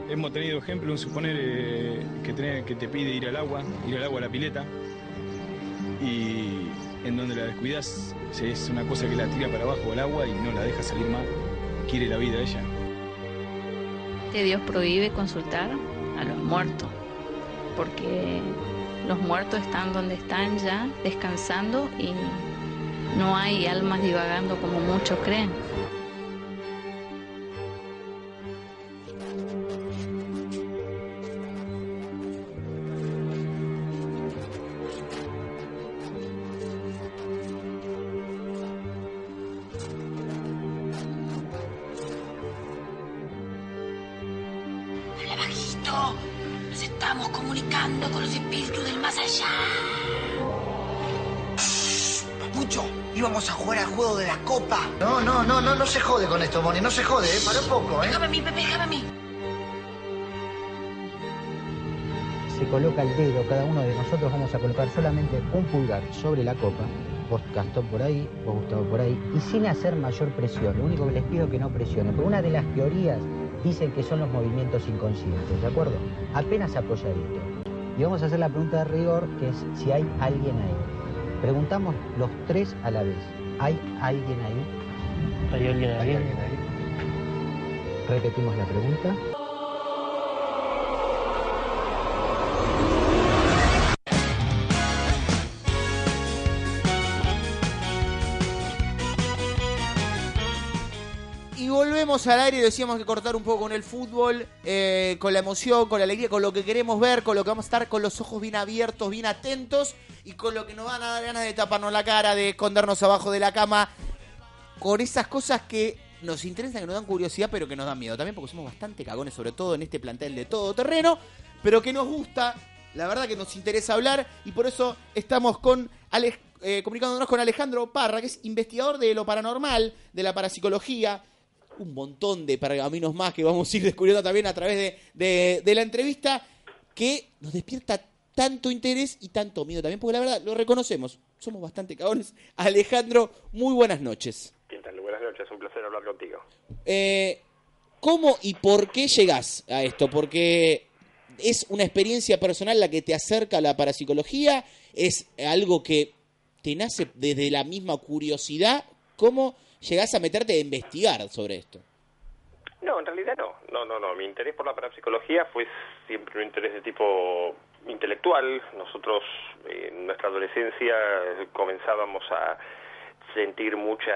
Hemos tenido ejemplos, suponer eh, que, que te pide ir al agua, ir al agua a la pileta, y en donde la descuidas es una cosa que la tira para abajo al agua y no la deja salir más, quiere la vida ella. Dios prohíbe consultar a los muertos, porque los muertos están donde están ya, descansando, y no hay almas divagando como muchos creen. Un pulgar sobre la copa, vos Gastón por ahí, vos Gustavo por ahí, y sin hacer mayor presión. Lo único que les pido es que no presionen, porque una de las teorías dicen que son los movimientos inconscientes, ¿de acuerdo? Apenas apoyadito. Y vamos a hacer la pregunta de rigor, que es si hay alguien ahí. Preguntamos los tres a la vez. ¿Hay alguien ahí? ¿Hay alguien ahí? ¿Hay alguien ahí? Repetimos la pregunta. Volvemos al aire decíamos que cortar un poco con el fútbol, eh, con la emoción, con la alegría, con lo que queremos ver, con lo que vamos a estar con los ojos bien abiertos, bien atentos y con lo que nos van a dar ganas de taparnos la cara, de escondernos abajo de la cama, con esas cosas que nos interesan, que nos dan curiosidad, pero que nos dan miedo también, porque somos bastante cagones, sobre todo en este plantel de todo terreno, pero que nos gusta, la verdad que nos interesa hablar y por eso estamos con Ale- eh, comunicándonos con Alejandro Parra, que es investigador de lo paranormal, de la parapsicología, un montón de pergaminos más que vamos a ir descubriendo también a través de, de- de la entrevista, que nos despierta tanto interés y tanto miedo también, porque la verdad lo reconocemos, somos bastante cagones. Alejandro, muy buenas noches. ¿Qué tal? Buenas noches, un placer hablar contigo. Eh, ¿Cómo y por qué llegás a esto? Porque es una experiencia personal la que te acerca a la parapsicología, es algo que te nace desde la misma curiosidad. ¿Cómo llegás a meterte a investigar sobre esto? No, en realidad no. No, no, no. Mi interés por la parapsicología fue siempre un interés de tipo intelectual. Nosotros eh, en nuestra adolescencia comenzábamos a sentir mucha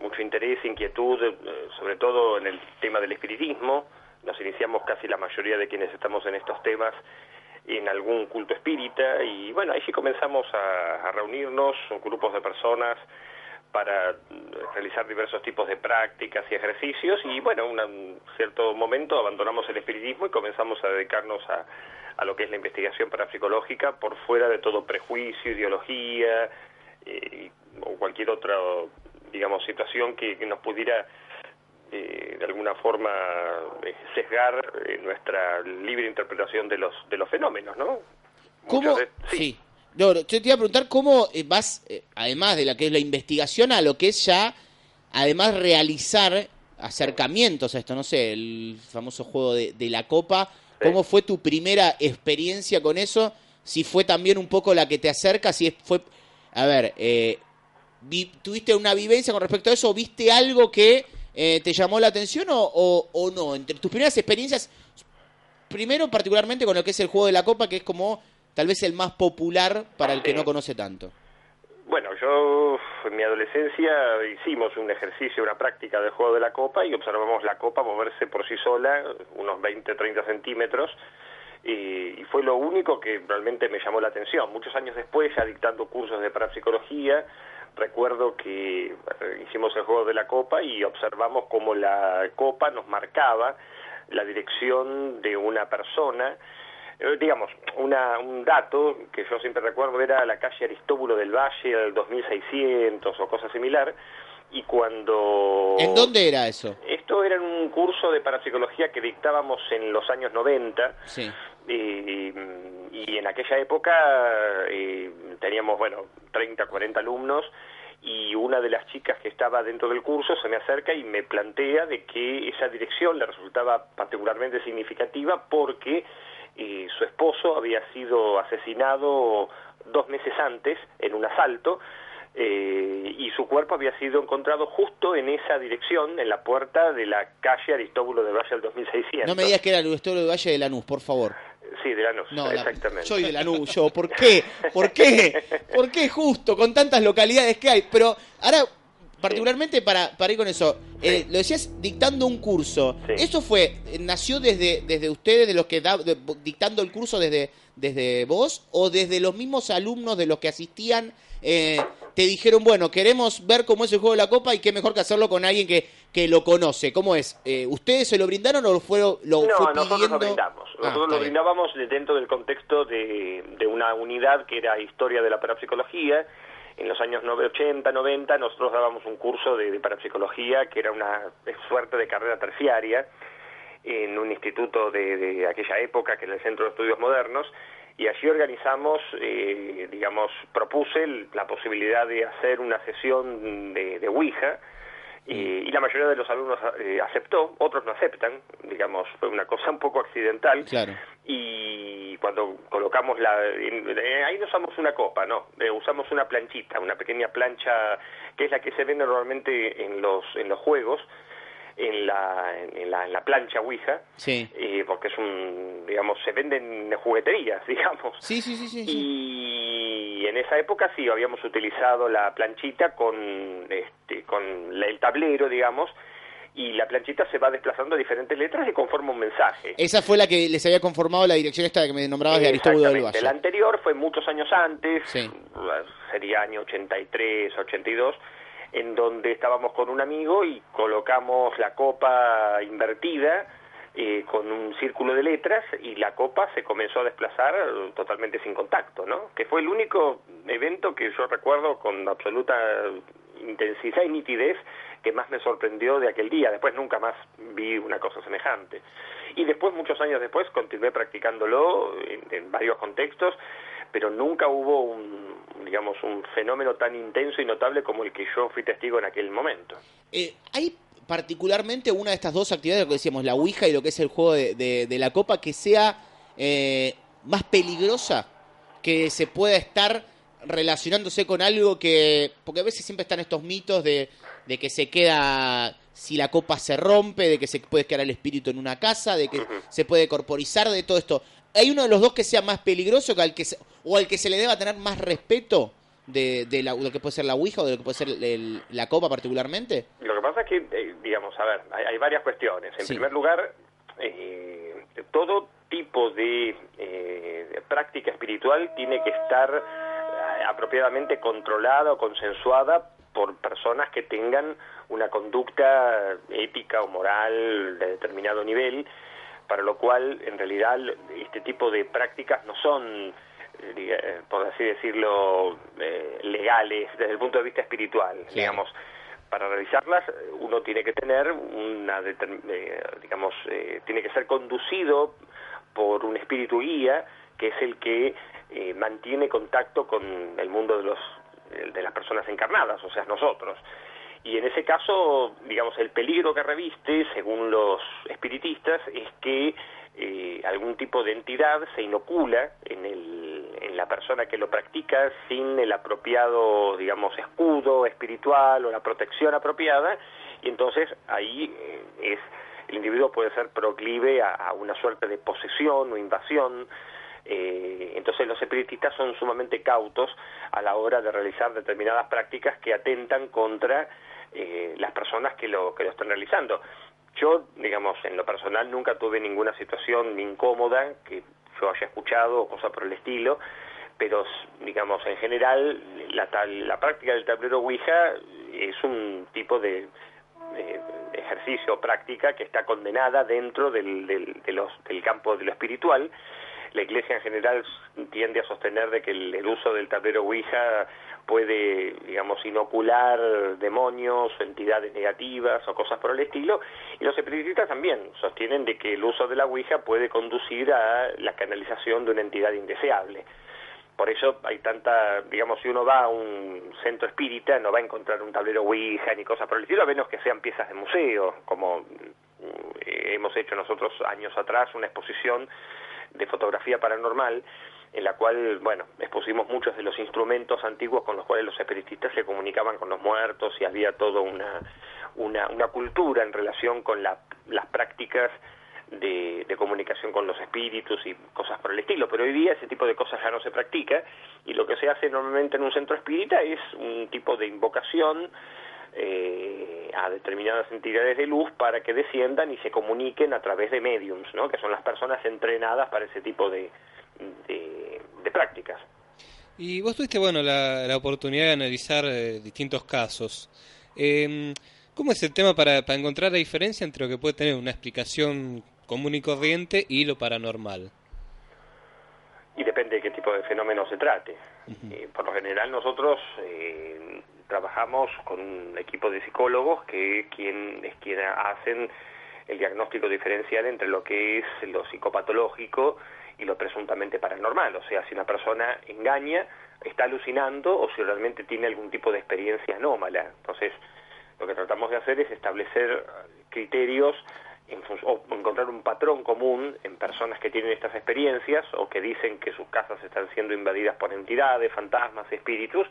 mucho interés, inquietud, eh, sobre todo en el tema del espiritismo. Nos iniciamos casi la mayoría de quienes estamos en estos temas en algún culto espírita y bueno, ahí sí comenzamos a, a reunirnos, grupos de personas para mm, realizar diversos tipos de prácticas y ejercicios y bueno, en un cierto momento abandonamos el espiritismo y comenzamos a dedicarnos a, a lo que es la investigación parapsicológica por fuera de todo prejuicio, ideología eh, o cualquier otra, digamos, situación que, que nos pudiera eh, de alguna forma eh, sesgar eh, nuestra libre interpretación de los de los fenómenos, ¿no? ¿Cómo? Veces- sí. Yo te iba a preguntar cómo eh, vas, eh, además de la que es la investigación, a lo que es ya, además, realizar acercamientos a esto, no sé, el famoso juego de, de la copa. ¿Cómo fue tu primera experiencia con eso? Si fue también un poco la que te acerca, si fue, a ver, eh, vi- ¿tuviste una vivencia con respecto a eso? ¿Viste algo que eh, te llamó la atención o, o- o no? Entre tus primeras experiencias, primero particularmente con lo que es el juego de la copa, que es como tal vez el más popular para el que no conoce tanto. Bueno, yo en mi adolescencia hicimos un ejercicio, una práctica del juego de la copa y observamos la copa moverse por sí sola unos 20, 30 centímetros y, fue lo único que realmente me llamó la atención. Muchos años después, ya dictando cursos de parapsicología, recuerdo que eh, hicimos el juego de la copa y observamos cómo la copa nos marcaba la dirección de una persona eh, digamos, una, un dato que yo siempre recuerdo era la calle Aristóbulo del Valle del 2600 o cosa similar, y cuando... ¿En dónde era eso? Esto era en un curso de parapsicología que dictábamos en los años 90, Sí. y, y en aquella época eh, teníamos, bueno, 30, 40 alumnos y una de las chicas que estaba dentro del curso se me acerca y me plantea de que esa dirección le resultaba particularmente significativa porque eh, su esposo había sido asesinado dos meses antes en un asalto eh, y su cuerpo había sido encontrado justo en esa dirección, en la puerta de la calle Aristóbulo de Valle del 2600. No me digas que era Aristóbulo de Valle de Lanús, por favor. Sí, de Lanús, No, la- exactamente. soy de Lanús, yo. ¿Por qué? ¿Por qué? ¿Por qué justo con tantas localidades que hay? Pero ahora, particularmente para, para ir con eso, eh, lo decías dictando un curso. ¿Eso fue, eh, nació desde, desde ustedes, de los que da, de- dictando el curso desde, desde vos, o desde los mismos alumnos de los que asistían, eh, te dijeron, bueno, queremos ver cómo es el juego de la copa y qué mejor que hacerlo con alguien que, que lo conoce? ¿Cómo es? Eh, ¿Ustedes se lo brindaron o lo, fueron, lo no, fue nosotros lo brindamos. Ah, Nosotros lo brindábamos de- dentro del contexto de, de una unidad que era Historia de la Parapsicología. En los años nove- 80, 90, nosotros dábamos un curso de, parapsicología que era una suerte de carrera terciaria en un instituto de, de aquella época, que era el Centro de Estudios Modernos, y allí organizamos, eh, digamos, propuse la posibilidad de hacer una sesión de, de Ouija, eh, y la mayoría de los alumnos eh, aceptó, otros no aceptan, digamos, fue una cosa un poco accidental. Claro. Y cuando colocamos la... eh, ahí no usamos una copa, no, eh, usamos una planchita, una pequeña plancha que es la que se vende normalmente en los, en los juegos, en la, en la, en la plancha Ouija, Sí. eh, porque es un, digamos, se venden jugueterías, <laughs> digamos. Sí, sí, sí, sí. Y en esa época sí habíamos utilizado la planchita con, este, con la- el tablero, digamos, y la planchita se va desplazando a diferentes letras y conforma un mensaje. Esa fue la que les había conformado la dirección esta que me nombrabas de Aristóbulo del. Valle. La anterior fue muchos años antes, Sí. sería año 83, 82, en donde estábamos con un amigo y colocamos la copa invertida eh, con un círculo de letras y la copa se comenzó a desplazar totalmente sin contacto, ¿no? Que fue el único evento que yo recuerdo con absoluta intensidad y nitidez que más me sorprendió de aquel día. Después nunca más vi una cosa semejante. Y después, muchos años después, continué practicándolo en, en varios contextos, pero nunca hubo un, digamos, un fenómeno tan intenso y notable como el que yo fui testigo en aquel momento. Eh, ¿Hay particularmente una de estas dos actividades, lo que decíamos, la Ouija y lo que es el juego de, de- de la copa, que sea eh, más peligrosa? Que se pueda estar relacionándose con algo que... Porque a veces siempre están estos mitos de, de que se queda... Si la copa se rompe, de que se puede quedar el espíritu en una casa, de que se puede corporizar, de todo esto. ¿Hay uno de los dos que sea más peligroso que al que se- o al que se le deba tener más respeto de, de, la- de lo que puede ser la Ouija o de lo que puede ser el- la copa particularmente? Lo que pasa es que, eh, digamos, a ver, hay, hay varias cuestiones. En Sí. primer lugar, eh, todo tipo de, eh, de práctica espiritual tiene que estar eh, apropiadamente controlada o consensuada por personas que tengan una conducta ética o moral de determinado nivel, para lo cual en realidad este tipo de prácticas no son, eh, eh, por así decirlo, eh, legales desde el punto de vista espiritual, digamos. Para realizarlas uno tiene que tener una, eh, digamos, eh, tiene que ser conducido por un espíritu guía que es el que mantiene contacto con el mundo de los de las personas encarnadas, o sea, nosotros. Y en ese caso, digamos, el peligro que reviste, según los espiritistas, es que eh, algún tipo de entidad se inocula en, el, en la persona que lo practica sin el apropiado, digamos, escudo espiritual o la protección apropiada, y entonces ahí eh, es el individuo puede ser proclive a, una suerte de posesión o invasión. eh, entonces los espiritistas son sumamente cautos a la hora de realizar determinadas prácticas que atentan contra eh, las personas que lo, que lo están realizando. Yo, digamos, en lo personal nunca tuve ninguna situación incómoda que yo haya escuchado o cosa por el estilo, pero, digamos, en general la, tal, la práctica del tablero Ouija es un tipo de, ejercicio o práctica que está condenada dentro del, del, de del campo de lo espiritual. La Iglesia en general tiende a sostener de que el, el uso del tablero Ouija puede, digamos, inocular demonios, entidades negativas o cosas por el estilo, y los espiritistas también sostienen de que el uso de la Ouija puede conducir a la canalización de una entidad indeseable. Por eso hay tanta, digamos, si uno va a un centro espírita, no va a encontrar un tablero Ouija ni cosas por el estilo, a menos que sean piezas de museo, como eh, hemos hecho nosotros años atrás, una exposición de fotografía paranormal, en la cual, bueno, expusimos muchos de los instrumentos antiguos con los cuales los espiritistas se comunicaban con los muertos y había toda una, una, una cultura en relación con la- las prácticas de, comunicación con los espíritus y cosas por el estilo. Pero hoy día ese tipo de cosas ya no se practica y lo que se hace normalmente en un centro espírita es un tipo de invocación eh, a determinadas entidades de luz para que desciendan y se comuniquen a través de mediums, ¿no? que son las personas entrenadas para ese tipo de, prácticas. Y vos tuviste, bueno, la, la oportunidad de analizar eh, distintos casos. Eh, ¿Cómo es el tema para, para encontrar la diferencia entre lo que puede tener una explicación común y corriente y lo paranormal? y depende de qué tipo de fenómeno se trate. Eh, por lo general nosotros eh, trabajamos con un equipo de psicólogos que quien, es quien hacen el diagnóstico diferencial entre lo que es lo psicopatológico y lo presuntamente paranormal, o sea, si una persona engaña, está alucinando o si realmente tiene algún tipo de experiencia anómala. Entonces, lo que tratamos de hacer es establecer eh, criterios en o encontrar un patrón común en personas que tienen estas experiencias o que dicen que sus casas están siendo invadidas por entidades, fantasmas, espíritus,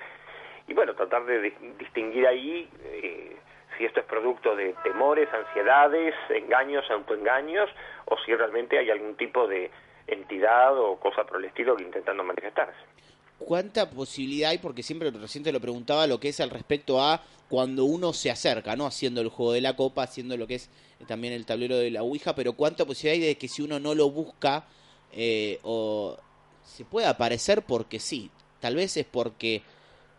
y bueno, tratar de di- distinguir ahí eh, si esto es producto de temores, ansiedades, engaños, autoengaños, o si realmente hay algún tipo de entidad o cosa por el estilo que intentando manifestarse. ¿Cuánta posibilidad hay? Porque siempre recién te lo preguntaba lo que es al respecto a cuando uno se acerca, ¿no? Haciendo el juego de la copa, haciendo lo que es eh, también el tablero de la Ouija, pero ¿cuánta posibilidad hay de que si uno no lo busca eh, o se puede aparecer porque sí? Tal vez es porque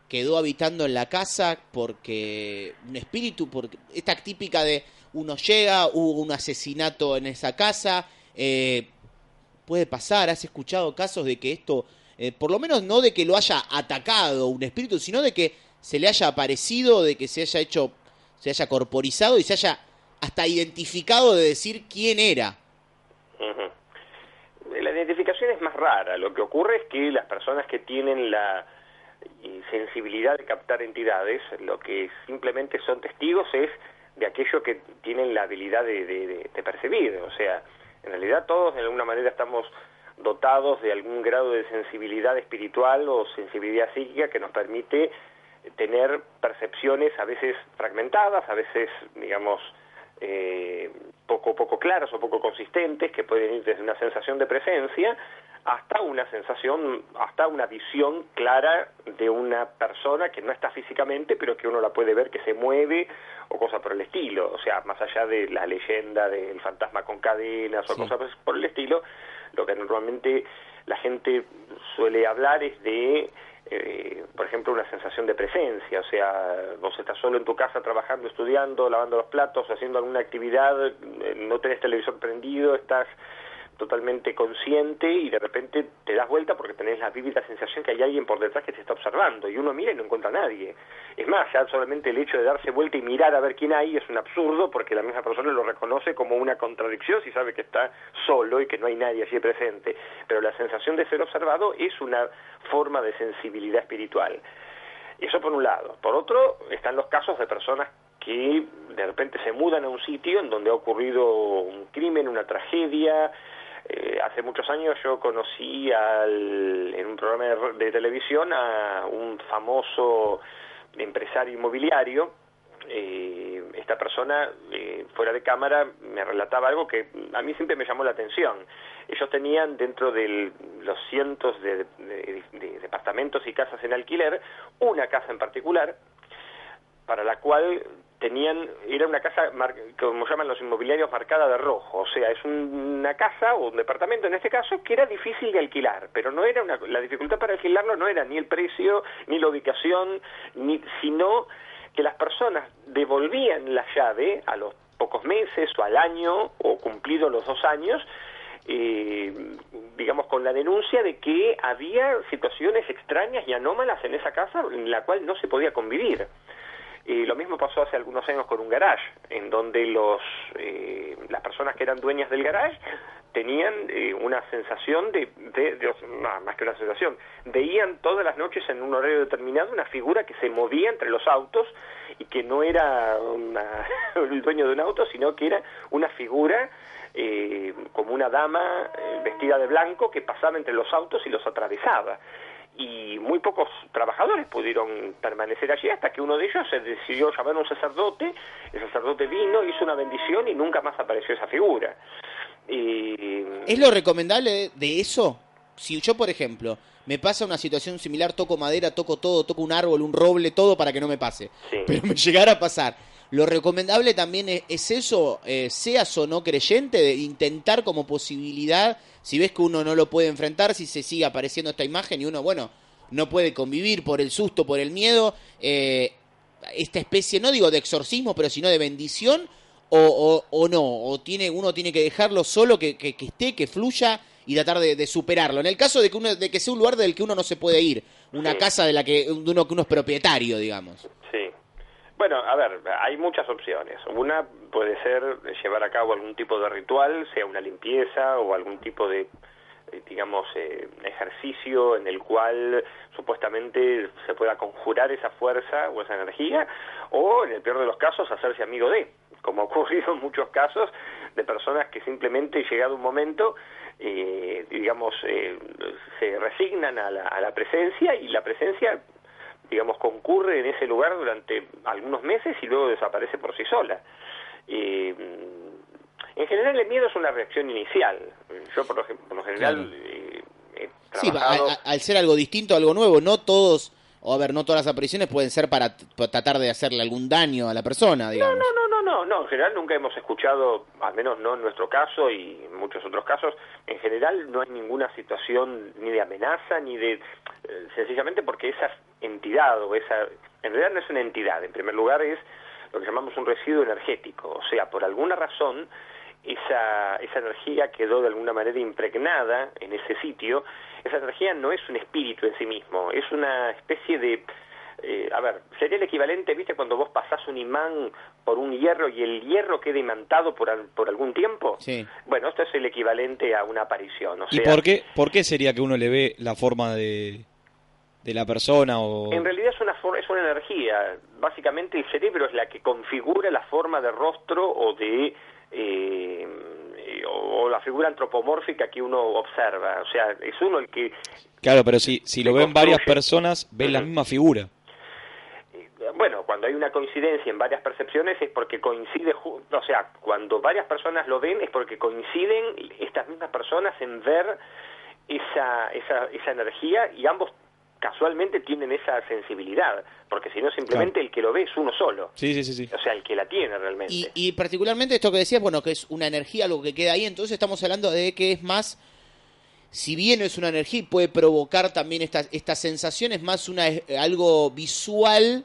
quedó habitando en la casa, porque un espíritu, porque esta típica de uno llega, hubo un asesinato en esa casa, eh, puede pasar, has escuchado casos de que esto, eh, por lo menos no de que lo haya atacado un espíritu, sino de que se le haya aparecido, de que se haya hecho, se haya corporizado y se haya hasta identificado de decir quién era. La identificación es más rara. Lo que ocurre es que las personas que tienen la sensibilidad de captar entidades, lo que simplemente son testigos es de aquello que tienen la habilidad de percibir. O sea, en realidad todos de alguna manera estamos dotados de algún grado de sensibilidad espiritual o sensibilidad psíquica que nos permite tener percepciones a veces fragmentadas, a veces, digamos, eh, poco poco claras o poco consistentes, que pueden ir desde una sensación de presencia hasta una sensación, hasta una visión clara de una persona que no está físicamente, pero que uno la puede ver que se mueve o cosas por el estilo. O sea, más allá de la leyenda del fantasma con cadenas o cosas por el estilo, lo que normalmente la gente suele hablar es de, eh, por ejemplo, una sensación de presencia, o sea, vos estás solo en tu casa trabajando, estudiando, lavando los platos, haciendo alguna actividad, eh, no tenés televisor prendido, estás totalmente consciente y de repente te das vuelta porque tenés la vívida sensación que hay alguien por detrás que te está observando y uno mira y no encuentra a nadie. Es más, ya solamente el hecho de darse vuelta y mirar a ver quién hay es un absurdo porque la misma persona lo reconoce como una contradicción si sabe que está solo y que no hay nadie allí presente. Pero la sensación de ser observado es una forma de sensibilidad espiritual. Eso por un lado. Por otro, están los casos de personas que de repente se mudan a un sitio en donde ha ocurrido un crimen, una tragedia, eh, hace muchos años yo conocí al, en un programa de, de televisión a un famoso empresario inmobiliario. Eh, esta persona, eh, fuera de cámara, me relataba algo que a mí siempre me llamó la atención. Ellos tenían dentro de los cientos de, de- de departamentos y casas en alquiler, una casa en particular, para la cual tenían, era una casa, mar- como llaman los inmobiliarios, marcada de rojo, o sea, es un- una casa o un departamento en este caso que era difícil de alquilar, pero no era una, la dificultad para alquilarlo no era ni el precio, ni la ubicación, ni, sino que las personas devolvían la llave a los pocos meses o al año o cumplidos los dos años eh, digamos, con la denuncia de que había situaciones extrañas y anómalas en esa casa en la cual no se podía convivir. Y lo mismo pasó hace algunos años con un garage, en donde los, eh, las personas que eran dueñas del garage tenían eh, una sensación de, de, más que una sensación, veían todas las noches en un horario determinado una figura que se movía entre los autos y que no era una- <laughs> el dueño de un auto, sino que era una figura eh, como una dama eh, vestida de blanco que pasaba entre los autos y los atravesaba y muy pocos trabajadores pudieron permanecer allí hasta que uno de ellos se decidió llamar a un sacerdote, el sacerdote vino, hizo una bendición y nunca más apareció esa figura. Y ¿Es lo recomendable de, eso? Si yo, por ejemplo, me pasa una situación similar, toco madera, toco todo, toco un árbol, un roble, todo para que no me pase. Pero me <laughs> llegara a pasar. Lo recomendable también es, es eso, eh, seas o no creyente, de intentar como posibilidad, si ves que uno no lo puede enfrentar, si se sigue apareciendo esta imagen y uno, bueno, no puede convivir por el susto, por el miedo, eh, esta especie, no digo de exorcismo, pero sino de bendición, o, o, o no, o tiene, uno tiene que dejarlo solo, que, que, que esté, que fluya y tratar de, de superarlo. En el caso de que, uno, de que sea un lugar del que uno no se puede ir, una casa de la que, de uno, que uno es propietario, digamos. Sí. Bueno, a ver, hay muchas opciones. Una puede ser llevar a cabo algún tipo de ritual, sea una limpieza o algún tipo de, eh, digamos, eh, ejercicio en el cual supuestamente se pueda conjurar esa fuerza o esa energía, o en el peor de los casos hacerse amigo de, como ha ocurrido en muchos casos de personas que simplemente llegado un momento, eh, digamos, eh, se resignan a la, a la presencia y la presencia digamos, concurre en ese lugar durante algunos meses y luego desaparece por sí sola. Eh, en general el miedo es una reacción inicial. Yo por lo, por lo general eh, he Sí, a- trabajado... a- al ser algo distinto, algo nuevo, no todos, o a ver, no todas las apariciones pueden ser para, tratar de hacerle algún daño a la persona, digamos. No, no, no, no, no, en general nunca hemos escuchado, al menos no en nuestro caso y en muchos otros casos, en general no hay ninguna situación ni de amenaza ni de, eh, sencillamente porque esa entidad o esa, en realidad no es una entidad, en primer lugar es lo que llamamos un residuo energético, o sea, por alguna razón esa, esa energía quedó de alguna manera impregnada en ese sitio, esa energía no es un espíritu en sí mismo, es una especie de, eh, a ver, sería el equivalente, viste, cuando vos pasás un imán por un hierro y el hierro queda imantado por, al- por algún tiempo. Sí. Bueno, esto es el equivalente a una aparición. O ¿Y sea, por qué, por qué sería que uno le ve la forma de, de la persona o...? En realidad es una, for- es una energía. Básicamente el cerebro es la que configura la forma de rostro o de... eh, eh, o, o la figura antropomórfica que uno observa. O sea, es uno el que... Claro, pero si, si lo ven varias personas, ven la misma figura. Bueno, cuando hay una coincidencia en varias percepciones es porque coincide, o sea, cuando varias personas lo ven es porque coinciden estas mismas personas en ver esa, esa, esa energía y ambos casualmente tienen esa sensibilidad, porque si no simplemente el que lo ve es uno solo, Sí, sí, sí, sí. o sea, el que la tiene realmente. Y, y particularmente esto que decías, bueno, que es una energía, algo que queda ahí, entonces estamos hablando de que es más si bien es una energía y puede provocar también estas estas sensaciones, más una eh, algo visual,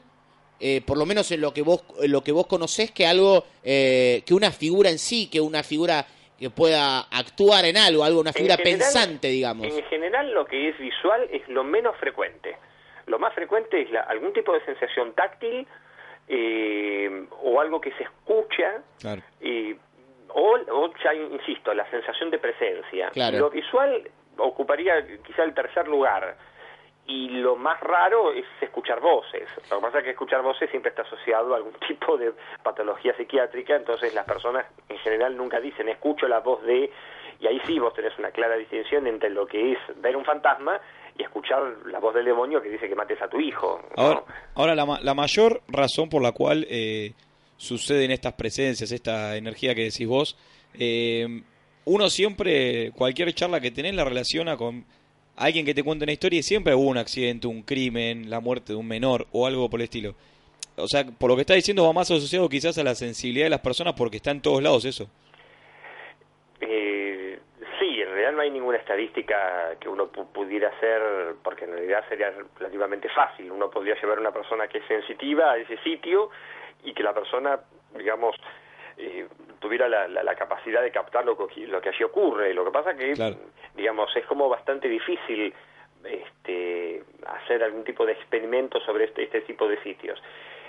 eh, por lo menos en lo que vos en lo que vos conocés, que algo eh, que una figura en sí, que una figura que pueda actuar en algo, algo una figura general- pensante, digamos. En general lo que es visual es lo menos frecuente. Lo más frecuente es la- algún tipo de sensación táctil eh, o algo que se escucha Claro. eh, o, o ya insisto, la sensación de presencia. Claro. Lo visual ocuparía quizá el tercer lugar. Y lo más raro es escuchar voces. Lo que pasa es que escuchar voces siempre está asociado a algún <laughs> tipo de patología psiquiátrica, entonces las personas en general nunca dicen escucho la voz de... Y ahí sí vos tenés una clara distinción entre lo que es ver un fantasma y escuchar la voz del demonio que dice que mates a tu hijo. Ahora, ahora la, la mayor razón por la cual eh, suceden estas presencias, esta energía que decís vos, eh, uno siempre, cualquier charla que tenés la relaciona con alguien que te cuenta una historia y siempre hubo un accidente, un crimen, la muerte de un menor o algo por el estilo. O sea, por lo que está diciendo va más asociado quizás a la sensibilidad de las personas porque está en todos lados eso. Eh, sí, en realidad no hay ninguna estadística que uno pu- pudiera hacer, porque en realidad sería relativamente fácil. Uno podría llevar a una persona que es sensitiva a ese sitio y que la persona, digamos, eh, tuviera la, la- la capacidad de captar lo que, lo que allí ocurre. Lo que pasa que, digamos, es como bastante difícil este, hacer algún tipo de experimento sobre este, este tipo de sitios.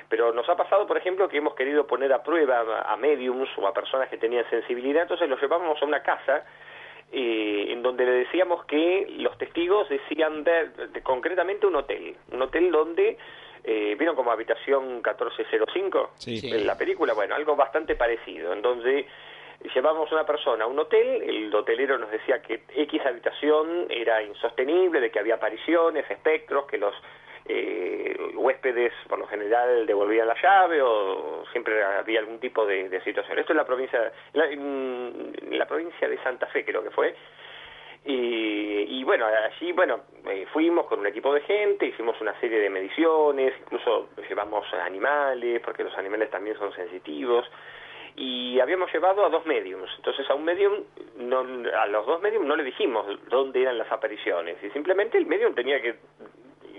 Pero nos ha pasado, por ejemplo, que hemos querido poner a prueba a, mediums o a personas que tenían sensibilidad, entonces los llevábamos a una casa eh, en donde le decíamos que los testigos decían ver de- concretamente un hotel, un hotel donde eh, vieron como habitación 1405 Sí. Sí. en la película, bueno, algo bastante parecido, en donde llevamos una persona a un hotel, el hotelero nos decía que X habitación era insostenible, de que había apariciones, espectros, que los eh, huéspedes por lo general devolvían la llave o siempre había algún tipo de, de situación. Esto es la provincia, la, en la provincia de Santa Fe creo que fue. Y, y bueno, allí, bueno, eh, fuimos con un equipo de gente, hicimos una serie de mediciones, incluso llevamos animales, porque los animales también son sensitivos, y habíamos llevado a dos mediums. Entonces a un medium, no, a los dos mediums no le dijimos dónde eran las apariciones, y simplemente el medium tenía que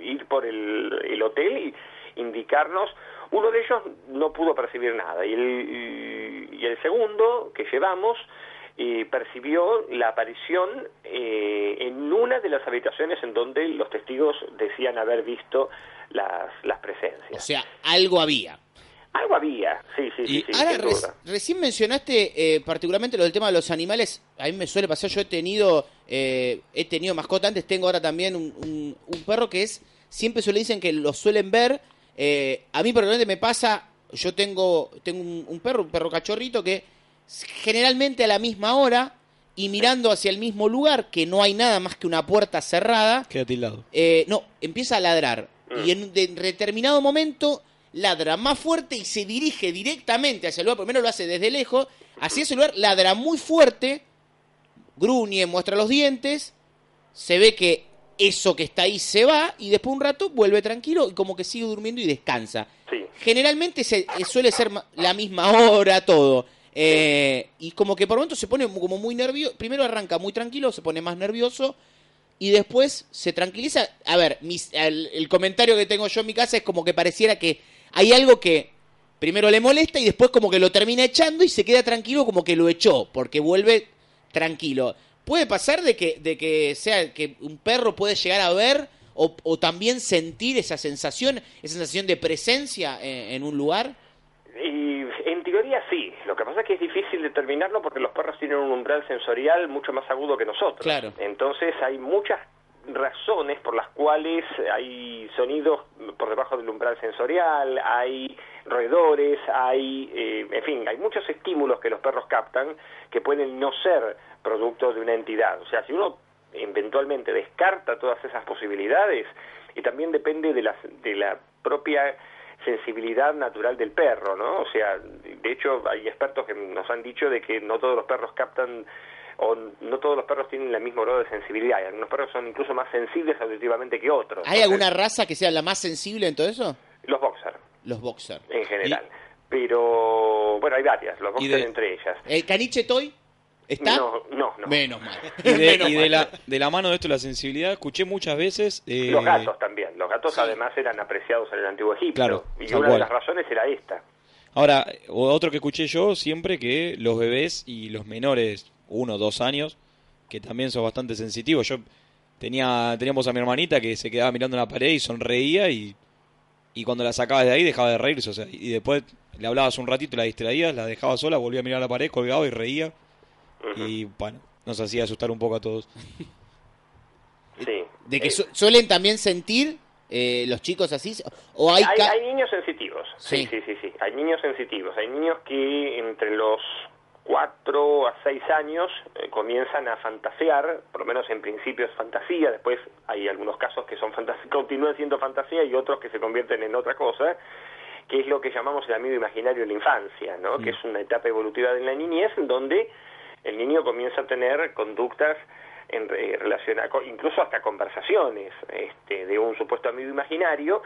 ir por el, el hotel y indicarnos. Uno de ellos no pudo percibir nada, y el, y el segundo que llevamos eh, percibió la aparición eh, en una de las habitaciones en donde los testigos decían haber visto las, las presencias. O sea, algo había. Algo había, sí, sí, sí, sí, Ahora, recién mencionaste eh, particularmente lo del tema de los animales. A mí me suele pasar, yo he tenido eh, he tenido mascota antes, tengo ahora también un, un- un perro que es, siempre se le dicen que lo suelen ver. eh, a mí personalmente me pasa, yo tengo, tengo un, un perro, un perro cachorrito que generalmente a la misma hora y mirando hacia el mismo lugar, que no hay nada más que una puerta cerrada, Queda tildado. eh, no, empieza a ladrar. Y en un de- determinado momento ladra más fuerte y se dirige directamente hacia el lugar. Primero lo hace desde lejos, hacia ese lugar, ladra muy fuerte, gruñe, muestra los dientes, se ve que eso que está ahí se va y después un rato vuelve tranquilo y como que sigue durmiendo y descansa. Generalmente se, eh, suele ser la misma hora, todo. Eh, y como que por momentos se pone como muy nervioso. Primero arranca muy tranquilo, se pone más nervioso y después se tranquiliza. A ver, mis- el, comentario que tengo yo en mi casa es como que pareciera que hay algo que primero le molesta y después como que lo termina echando y se queda tranquilo como que lo echó, porque vuelve tranquilo. ¿Puede pasar de que, de que sea que un perro puede llegar a ver o, también sentir esa sensación, esa sensación de presencia en, en un lugar? Teoría sí, lo que pasa es que es difícil determinarlo porque los perros tienen un umbral sensorial mucho más agudo que nosotros. Claro. Entonces hay muchas razones por las cuales hay sonidos por debajo del umbral sensorial, hay roedores, hay, eh, en fin, hay muchos estímulos que los perros captan que pueden no ser producto de una entidad. O sea, si uno eventualmente descarta todas esas posibilidades, y también depende de la, de la propia sensibilidad natural del perro, ¿no? O sea, de hecho hay expertos que nos han dicho de que no todos los perros captan o no todos los perros tienen el mismo grado de sensibilidad, y algunos perros son incluso más sensibles auditivamente que otros. ¿Hay alguna raza que sea la más sensible en todo eso? Los boxer, Los boxer. en general. Pero, bueno, hay varias, los boxer de- entre ellas. ¿El caniche toy? ¿Está? No, no, no. Menos mal. Y, de, <laughs> Menos y de mal. la, de la mano de esto, la sensibilidad, escuché muchas veces. eh, Los gatos también. Los gatos además eran apreciados en el antiguo Egipto. Claro, y una de las razones era esta. Ahora, otro que escuché yo siempre que los bebés y los menores, uno o dos años, que también son bastante sensitivos. Yo tenía, teníamos a mi hermanita que se quedaba mirando la pared y sonreía y, y cuando la sacabas de ahí dejaba de reírse. O sea, y después le hablabas un ratito, la distraías, la dejaba sola, volvía a mirar la pared, colgaba y reía. Y bueno, nos hacía asustar un poco a todos. Sí. De que su- suelen también sentir eh, los chicos así. O hay, hay, ca- hay niños sensitivos. Sí. Sí. sí, sí, sí. Hay niños sensitivos. Hay niños que entre los 4 a 6 años eh, comienzan a fantasear, por lo menos en principio es fantasía, después hay algunos casos que son fantasía, <laughs> continúan siendo fantasía y otros que se convierten en otra cosa, que es lo que llamamos el amigo imaginario en la infancia, ¿no? Que es una etapa evolutiva de la niñez en donde el niño comienza a tener conductas en re- relacionadas, con- incluso hasta conversaciones este, de un supuesto amigo imaginario,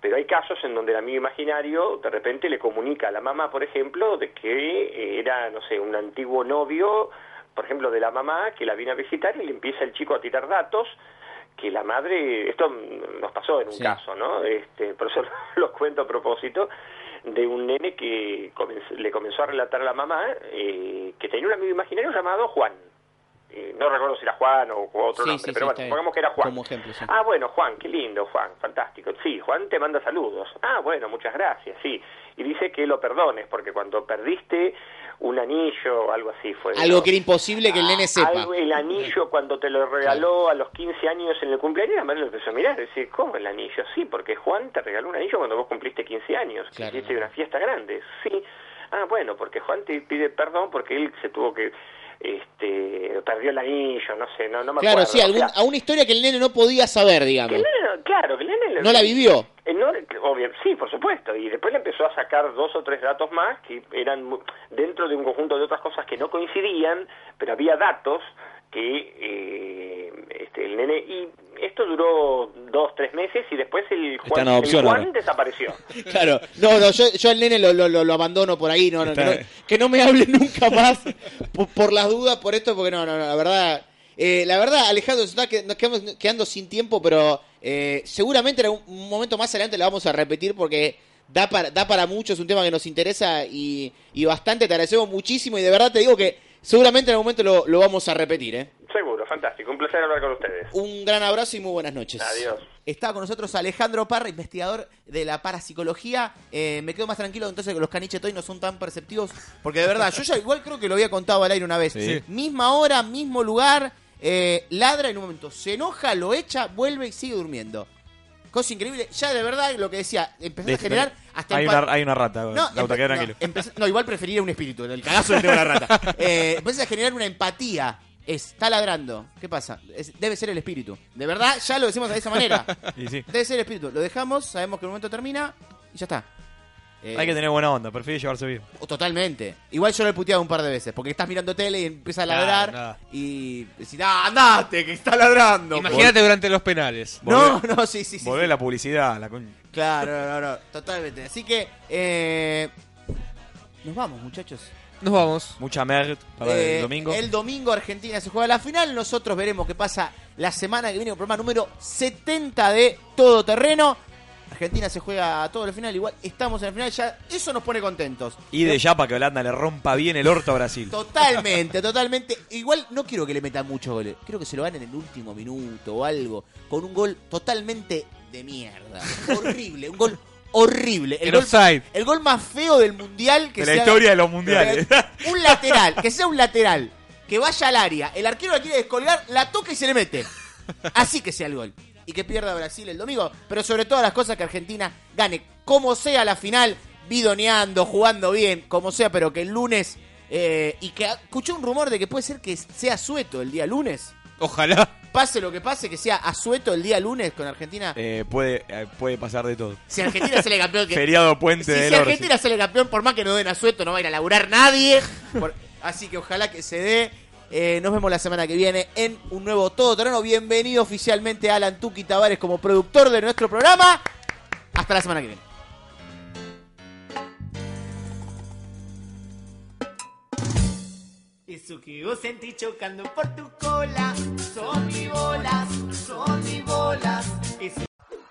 pero hay casos en donde el amigo imaginario de repente le comunica a la mamá, por ejemplo, de que era, no sé, un antiguo novio, por ejemplo, de la mamá, que la viene a visitar y le empieza el chico a tirar datos que la madre, esto nos pasó en un Sí. caso, ¿no? Este, por eso <laughs> los cuento a propósito, de un nene que le comenzó a relatar a la mamá eh, que tenía un amigo imaginario llamado Juan. Eh, no recuerdo si era Juan o, o otro Sí, nombre, sí, pero sí, bueno, está bien. pongamos que era Juan. Como ejemplo, sí. Ah, bueno, Juan, qué lindo, Juan, fantástico. Sí, Juan te manda saludos. Ah, bueno, muchas gracias, sí. Y dice que lo perdones, porque cuando perdiste un anillo o algo así fue. algo ¿no? que era imposible que el nene sepa. Algo, el anillo cuando te lo regaló a los 15 años en el cumpleaños, la madre lo empezó a mirar decir, ¿cómo el anillo? Sí, porque Juan te regaló un anillo cuando vos cumpliste 15 años, que Claro. hiciste una fiesta grande. Sí. Ah, bueno, porque Juan te pide perdón porque él se tuvo que, este, perdió el anillo, no sé, no, no me Claro, acuerdo. sí, O algún- sea, a una historia que el nene no podía saber, que digamos. el nene no- claro, que el nene No la vivió. Eh, no, obvio, sí, por supuesto. Y después le empezó a sacar dos o tres datos más que eran dentro de un conjunto de otras cosas que no coincidían, pero había datos que eh, este, el nene... Y esto duró dos, tres meses y después el Está Juan, en adopción el Juan desapareció. <laughs> Claro, no, no, yo, yo al nene lo, lo, abandono por ahí, no, no, que, no, que no me hable <laughs> nunca más por, por las dudas, por esto, porque no, no, no, la verdad, eh, la verdad, Alejandro, se está que- nos quedamos quedando sin tiempo, pero eh, seguramente en algún un momento más adelante lo vamos a repetir porque da para, da para mucho, es un tema que nos interesa y, y bastante, te agradecemos muchísimo y de verdad te digo que seguramente en algún momento lo, lo vamos a repetir, ¿eh? Seguro, fantástico. Un placer hablar con ustedes. Un gran abrazo y muy buenas noches. Adiós. Está con nosotros Alejandro Parra, investigador de la parapsicología. Eh, me quedo más tranquilo entonces que los caniches hoy no son tan perceptivos. Porque de verdad, yo ya igual creo que lo había contado al aire una vez. Sí. Misma hora, mismo lugar, eh, ladra en un momento, se enoja, lo echa, vuelve y sigue durmiendo. Cosa increíble. Ya de verdad, lo que decía, empezó a generar hasta hay, una, hay una rata, no, no, tranquilo. empecé- no, igual preferiría un espíritu. El cagazo le tengo la rata. <laughs> Eh, empieza a generar una empatía. Está ladrando. ¿Qué pasa? Es- debe ser el espíritu. De verdad, ya lo decimos de esa manera. <laughs> Sí. Debe ser el espíritu. Lo dejamos, sabemos que el momento termina y ya está. Eh, Hay que tener buena onda, prefiero llevarse bien. Totalmente. Igual yo lo he puteado un par de veces. Porque estás mirando tele y empieza a Claro, ladrar. nada. Y decís, ah, andate, que está ladrando. Imagínate durante los penales. No, <laughs> no, sí, sí, sí. Volver la publicidad, la coña. Claro, no, no, no, totalmente. Así que, eh, nos vamos, muchachos. Nos vamos. Mucha merd para Eh, el domingo. El domingo Argentina se juega la final. Nosotros veremos qué pasa la semana que viene, el programa número 70 de Todo Terreno. Argentina se juega a todo el final. Igual estamos en el final. Ya eso nos pone contentos. Y de ya para que Holanda le rompa bien el orto a Brasil. Totalmente, totalmente. Igual no quiero que le metan muchos goles. Quiero que se lo ganen en el último minuto o algo. Con un gol totalmente de mierda. Horrible. Un gol horrible. El En gol, offside. el gol más feo del mundial que De la sea- historia de los mundiales. <laughs> Un lateral, que sea un lateral. Que vaya al área. El arquero la quiere descolgar, la toca y se le mete. Así que sea el gol. Y que pierda Brasil el domingo. Pero sobre todas las cosas que Argentina gane. Como sea la final, bidoneando, jugando bien, como sea, pero que el lunes. eh, y que escuché un rumor de que puede ser que sea sueto el día lunes. Ojalá. Pase lo que pase, que sea asueto el día lunes con Argentina. Eh, puede, eh, puede pasar de todo. Si Argentina sale campeón. Que, <laughs> Feriado puente si, del si. Argentina sale campeón, por más que no den asueto, no va a ir a laburar nadie. <laughs> Por- así que ojalá que se dé. Eh, nos vemos la semana que viene en un nuevo Todo Terreno. Bienvenido oficialmente Alan Tuki Tavares como productor de nuestro programa. Hasta la semana que viene. Eso que vos sentís chocando por tu cola. Son mis bolas, son mis bolas.